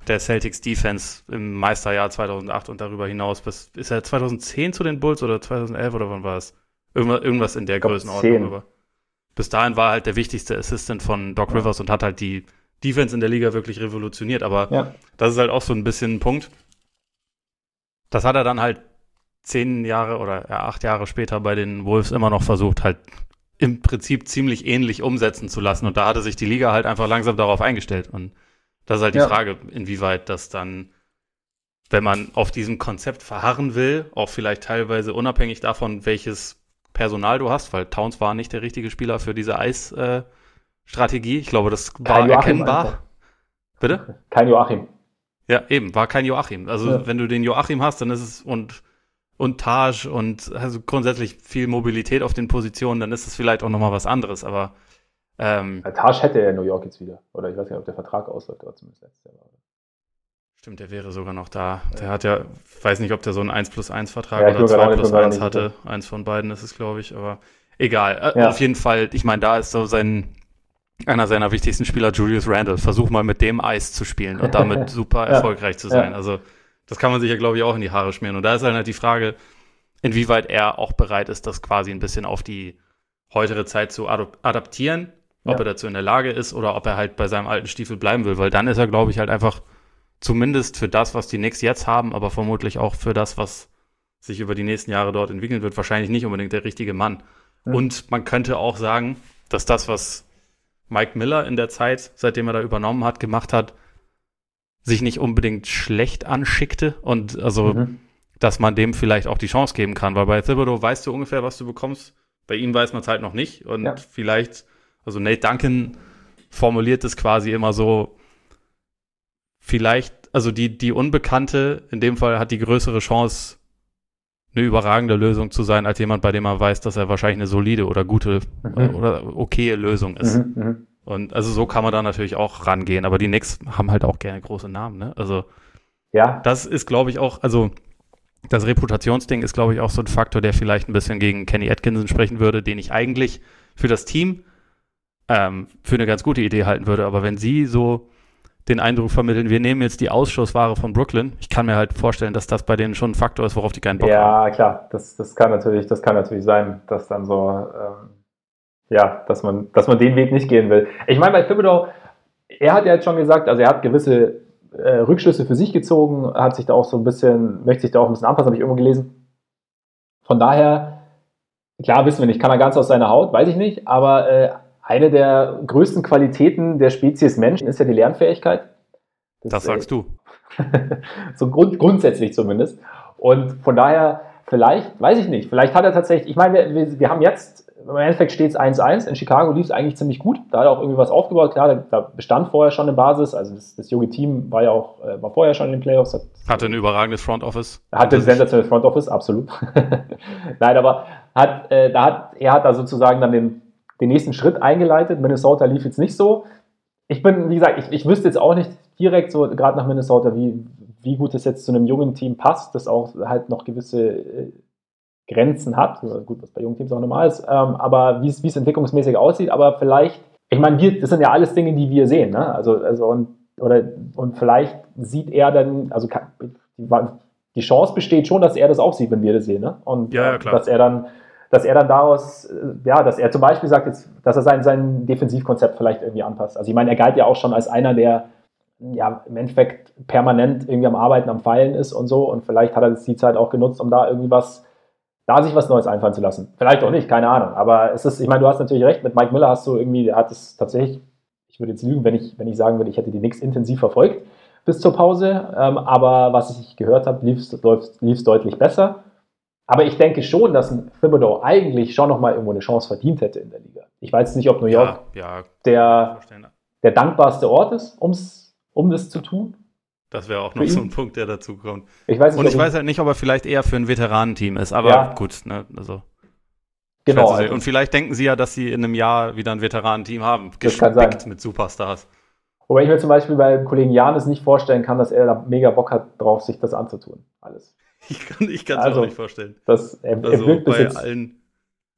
B: der Celtics Defense im Meisterjahr 2008 und darüber hinaus, bis, ist er 2010 zu den Bulls oder 2011 oder wann war es? Irgendwas, irgendwas in der Größenordnung. Aber bis dahin war er halt der wichtigste Assistant von Doc Rivers und hat halt die Defense in der Liga wirklich revolutioniert. Aber ja. das ist halt auch so ein bisschen ein Punkt. Das hat er dann halt zehn Jahre oder acht Jahre später bei den Wolves immer noch versucht, halt im Prinzip ziemlich ähnlich umsetzen zu lassen. Und da hatte sich die Liga halt einfach langsam darauf eingestellt. Und das ist halt die ja. Frage, inwieweit das dann, wenn man auf diesem Konzept verharren will, auch vielleicht teilweise unabhängig davon, welches Personal du hast, weil Towns war nicht der richtige Spieler für diese Eis-Strategie. Äh, ich glaube, das war Joachim erkennbar. Einfach.
A: Bitte? Kein Joachim.
B: Ja, eben, war kein Joachim. Also, ja. wenn du den Joachim hast, dann ist es, und und Taj und also grundsätzlich viel Mobilität auf den Positionen, dann ist es vielleicht auch nochmal was anderes, aber
A: ähm, Taj hätte er in New York jetzt wieder. Oder ich weiß nicht, ob der Vertrag ausläuft, aber zumindest letztes Jahr.
B: Stimmt, der wäre sogar noch da. Der ja. hat ja, weiß nicht, ob der so einen 1 plus 1 Vertrag ja, oder 2 plus 1 hatte. Eins von beiden ist es, glaube ich, aber egal. Äh, ja. Auf jeden Fall, ich meine, da ist so sein, einer seiner wichtigsten Spieler, Julius Randall. Versuch mal mit dem Eis zu spielen und damit super erfolgreich zu sein. Also das kann man sich ja, glaube ich, auch in die Haare schmieren. Und da ist halt die Frage, inwieweit er auch bereit ist, das quasi ein bisschen auf die heutere Zeit zu adaptieren, ob ja. er dazu in der Lage ist oder ob er halt bei seinem alten Stiefel bleiben will, weil dann ist er, glaube ich, halt einfach zumindest für das, was die Knicks jetzt haben, aber vermutlich auch für das, was sich über die nächsten Jahre dort entwickeln wird, wahrscheinlich nicht unbedingt der richtige Mann. Mhm. Und man könnte auch sagen, dass das, was Mike Miller in der Zeit, seitdem er da übernommen hat, gemacht hat, sich nicht unbedingt schlecht anschickte und also, mhm. dass man dem vielleicht auch die Chance geben kann, weil bei Thibodeau weißt du ungefähr, was du bekommst. Bei ihm weiß man es halt noch nicht und ja. vielleicht, also Nate Duncan formuliert es quasi immer so, vielleicht, also die, die Unbekannte in dem Fall hat die größere Chance, eine überragende Lösung zu sein, als jemand, bei dem man weiß, dass er wahrscheinlich eine solide oder gute mhm. oder okaye Lösung ist. Mhm, mhm. Und also so kann man da natürlich auch rangehen, aber die Knicks haben halt auch gerne große Namen, ne? Also ja. Das ist, glaube ich, auch, also das Reputationsding ist, glaube ich, auch so ein Faktor, der vielleicht ein bisschen gegen Kenny Atkinson sprechen würde, den ich eigentlich für das Team ähm, für eine ganz gute Idee halten würde. Aber wenn sie so den Eindruck vermitteln, wir nehmen jetzt die Ausschussware von Brooklyn, ich kann mir halt vorstellen, dass das bei denen schon ein Faktor ist, worauf die keinen Bock
A: ja,
B: haben.
A: Ja, klar, das, das kann natürlich, das kann natürlich sein, dass dann so ähm, ja, dass man, dass man den Weg nicht gehen will. Ich meine, bei Thibodeau, er hat ja jetzt schon gesagt, also er hat gewisse äh, Rückschlüsse für sich gezogen, hat sich da auch so ein bisschen, möchte sich da auch ein bisschen anpassen, habe ich irgendwo gelesen. Von daher, klar wissen wir nicht, kann er ganz aus seiner Haut, weiß ich nicht, aber äh, eine der größten Qualitäten der Spezies Mensch ist ja die Lernfähigkeit.
B: Das, das sagst äh, du.
A: so grund, grundsätzlich zumindest. Und von daher, vielleicht, weiß ich nicht, vielleicht hat er tatsächlich, ich meine, wir, wir, haben jetzt im Endeffekt steht es 1-1. In Chicago lief es eigentlich ziemlich gut. Da hat er auch irgendwie was aufgebaut. Klar, da, bestand vorher schon eine Basis. Also das, das junge Team war ja auch äh, war vorher schon in den Playoffs.
B: Hat, hatte ein überragendes Front Office.
A: Hatte ein sensationelles Front Office, absolut. Nein, aber hat, äh, da hat, er hat da sozusagen dann den, den nächsten Schritt eingeleitet. Minnesota lief jetzt nicht so. Ich bin, wie gesagt, ich, ich wüsste jetzt auch nicht direkt so, gerade nach Minnesota, wie, wie gut es jetzt zu einem jungen Team passt, das auch halt noch gewisse äh, Grenzen hat. Gut, was bei jungen Teams auch normal ist, ähm, aber wie es entwicklungsmäßig aussieht, aber vielleicht, ich meine, wir, das sind ja alles Dinge, die wir sehen, ne? Also, also und, oder, und vielleicht sieht er dann, also die, Chance besteht schon, dass er das auch sieht, wenn wir das sehen, ne? Und ja, ja, dass er dann dass er dann daraus, äh, ja, dass er zum Beispiel sagt, dass er sein, sein Defensivkonzept vielleicht irgendwie anpasst. Also ich meine, er galt ja auch schon als einer, der ja im Endeffekt permanent irgendwie am Arbeiten, am Feilen ist und so. Und vielleicht hat er die Zeit auch genutzt, um da irgendwie was da sich was Neues einfallen zu lassen. Vielleicht auch nicht, keine Ahnung. Aber es ist, ich meine, du hast natürlich recht, mit Mike Miller hast du irgendwie, der hat es tatsächlich, ich würde jetzt lügen, wenn ich, wenn ich sagen würde, ich hätte die Knicks intensiv verfolgt bis zur Pause. Ähm, aber was ich gehört habe, lief es deutlich besser. Aber ich denke schon, dass ein Thibodeau eigentlich schon nochmal irgendwo eine Chance verdient hätte in der Liga. Ich weiß nicht, ob New York
B: ja, ja,
A: der, der dankbarste Ort ist, um's, um das zu tun.
B: Das wäre auch noch so ein Punkt, der dazu kommt.
A: Ich weiß
B: nicht, Und ich weiß halt nicht, ob er vielleicht eher für ein Veteranenteam ist, aber ja. gut, ne, also.
A: Genau. Also.
B: Und vielleicht denken sie ja, dass sie in einem Jahr wieder ein Veteranenteam haben,
A: gespickt
B: mit Superstars.
A: Wobei ich mir zum Beispiel bei Kollegen Janis nicht vorstellen kann, dass er da mega Bock hat, drauf sich das anzutun. Alles.
B: Ich kann es also, auch nicht vorstellen.
A: Das, er,
B: also er bei allen,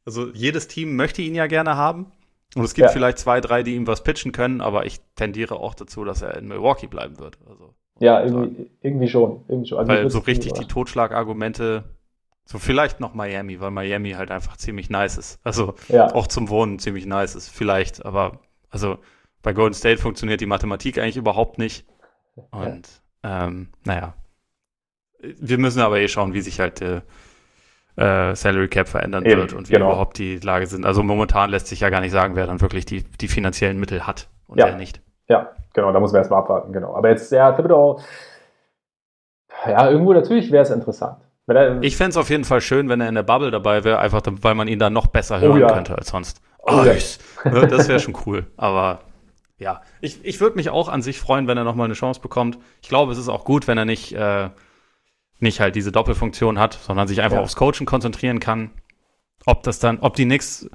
B: also jedes Team möchte ihn ja gerne haben. Und es gibt ja. vielleicht zwei, drei, die ihm was pitchen können, aber ich tendiere auch dazu, dass er in Milwaukee bleiben wird. Also,
A: ja, irgendwie, irgendwie, schon. Irgendwie schon.
B: Also weil so richtig die Totschlagargumente, so vielleicht noch Miami, weil Miami halt einfach ziemlich nice ist. Also ja. auch zum Wohnen ziemlich nice ist, vielleicht. Aber also bei Golden State funktioniert die Mathematik eigentlich überhaupt nicht. Und ja. ähm, naja, wir müssen aber eh schauen, wie sich halt der äh, Salary Cap verändern Eben, wird und wie genau. überhaupt die Lage sind. Also momentan lässt sich ja gar nicht sagen, wer dann wirklich die, die finanziellen Mittel hat und
A: ja.
B: wer nicht.
A: Ja, genau, da muss man erstmal abwarten, genau. Aber jetzt, ja, Thibodeau, ja, irgendwo natürlich wäre es interessant.
B: Er, ich fände es auf jeden Fall schön, wenn er in der Bubble dabei wäre, einfach weil man ihn dann noch besser hören oh, ja. könnte als sonst. Oh, ja. Das wäre schon cool. Aber ja, ich, ich würde mich auch an sich freuen, wenn er nochmal eine Chance bekommt. Ich glaube, es ist auch gut, wenn er nicht äh, nicht halt diese Doppelfunktion hat, sondern sich einfach ja. aufs Coachen konzentrieren kann. Ob das dann, ob die Knicks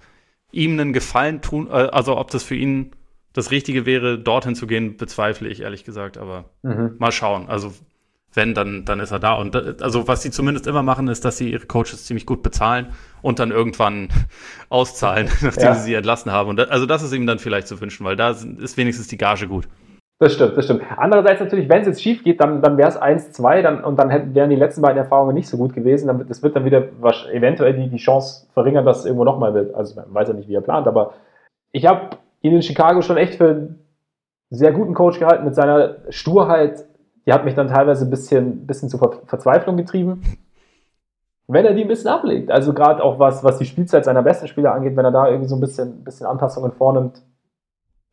B: ihm einen Gefallen tun, äh, also ob das für ihn das Richtige wäre, dorthin zu gehen, bezweifle ich ehrlich gesagt, aber mhm. mal schauen. Also wenn, dann, dann ist er da. Und also was sie zumindest immer machen, ist, dass sie ihre Coaches ziemlich gut bezahlen und dann irgendwann auszahlen, nachdem ja. sie sie entlassen haben. Und also das ist ihm dann vielleicht zu wünschen, weil da ist wenigstens die Gage gut.
A: Das stimmt, das stimmt. Andererseits natürlich, wenn es jetzt schief geht, dann, dann wäre es 1-2 dann, und dann hätten, wären die letzten beiden Erfahrungen nicht so gut gewesen. Dann, das wird dann wieder eventuell die, die Chance verringern, dass es irgendwo nochmal wird. Also man weiß ja nicht, wie er plant, aber ich habe ihn in Chicago schon echt für einen sehr guten Coach gehalten mit seiner Sturheit. Die hat mich dann teilweise ein bisschen, bisschen zur Ver Verzweiflung getrieben. Wenn er die ein bisschen ablegt, also gerade auch was, was die Spielzeit seiner besten Spieler angeht, wenn er da irgendwie so ein bisschen, bisschen Anpassungen vornimmt,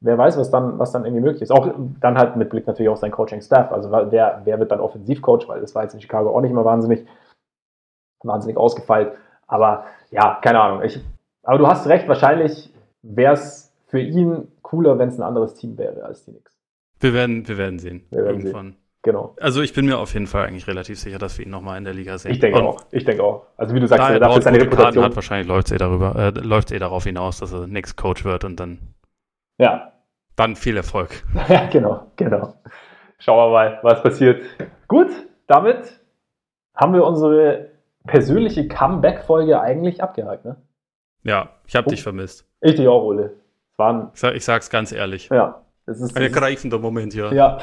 A: wer weiß, was dann, was dann irgendwie möglich ist. Auch dann halt mit Blick natürlich auf sein Coaching-Staff. Also wer, wer wird dann Offensivcoach, weil das war jetzt in Chicago auch nicht immer wahnsinnig, wahnsinnig ausgefeilt. Aber ja, keine Ahnung. Ich, aber du hast recht, wahrscheinlich wäre es für ihn cooler, wenn es ein anderes Team wäre als die Knicks.
B: Wir werden, wir werden sehen.
A: Wir werden irgendwann. Sehen. Genau.
B: Also ich bin mir auf jeden Fall eigentlich relativ sicher, dass wir ihn nochmal in der Liga sehen.
A: Ich denke
B: Und
A: auch. Ich denke auch. Also wie du sagst,
B: da er dafür seine Reputation hat, wahrscheinlich läuft es eh darüber, äh, läuft eh darauf hinaus, dass er Knicks Coach wird und dann
A: ja.
B: Dann viel Erfolg.
A: Ja, genau, genau. Schauen wir mal, was passiert. Gut, damit haben wir unsere persönliche Comeback-Folge eigentlich abgehakt, ne?
B: Ja, ich habe oh. dich vermisst.
A: Ich dich auch, Ole. Waren,
B: ich sag's ganz ehrlich.
A: Ja.
B: Es ist ein ergreifender Moment, ja.
A: Ja.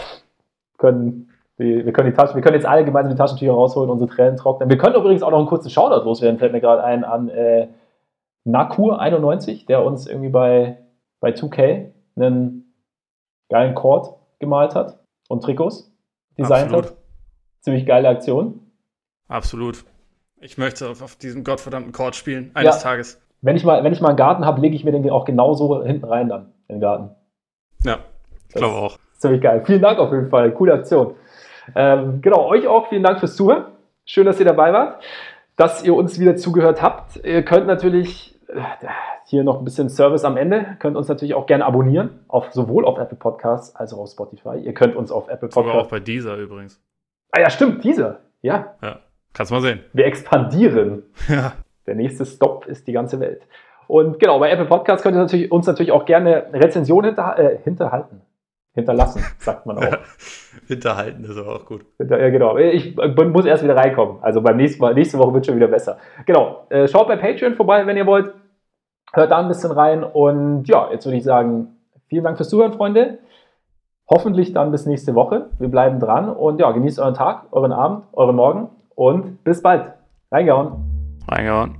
A: Können, die, wir, können die Taschen, wir können jetzt alle gemeinsam die Taschentücher rausholen, unsere Tränen trocknen. Wir können übrigens auch noch einen kurzen Shoutout loswerden, fällt mir gerade ein, an äh, Nakur91, der uns irgendwie bei, bei 2K einen geilen Court gemalt hat und Trikots designt Absolut. hat. Ziemlich geile Aktion.
B: Absolut. Ich möchte auf, auf diesem gottverdammten Court spielen, eines ja. Tages.
A: Wenn ich, mal, wenn ich mal einen Garten habe, lege ich mir den auch genauso hinten rein dann, in den Garten.
B: Ja, ich glaube auch.
A: Ziemlich geil. Vielen Dank auf jeden Fall. Coole Aktion. Ähm, genau, euch auch vielen Dank fürs Zuhören. Schön, dass ihr dabei wart, dass ihr uns wieder zugehört habt. Ihr könnt natürlich äh, hier noch ein bisschen Service am Ende. Könnt uns natürlich auch gerne abonnieren, auf, sowohl auf Apple Podcasts als auch auf Spotify. Ihr könnt uns auf Apple Podcasts.
B: Sogar auch bei dieser übrigens.
A: Ah ja, stimmt, dieser. Ja.
B: Ja, kannst mal sehen.
A: Wir expandieren.
B: Ja.
A: Der nächste Stop ist die ganze Welt. Und genau, bei Apple Podcasts könnt ihr natürlich, uns natürlich auch gerne Rezensionen hinter, äh, hinterhalten. Hinterlassen, sagt man auch.
B: Hinterhalten ist aber auch gut.
A: Hinter, ja, genau. Ich muss erst wieder reinkommen. Also beim nächsten Mal, nächste Woche wird schon wieder besser. Genau. Äh, schaut bei Patreon vorbei, wenn ihr wollt. Hört da ein bisschen rein und ja, jetzt würde ich sagen, vielen Dank fürs Zuhören, Freunde. Hoffentlich dann bis nächste Woche. Wir bleiben dran und ja, genießt euren Tag, euren Abend, euren Morgen und bis bald. Reingehauen.
B: Reingehauen.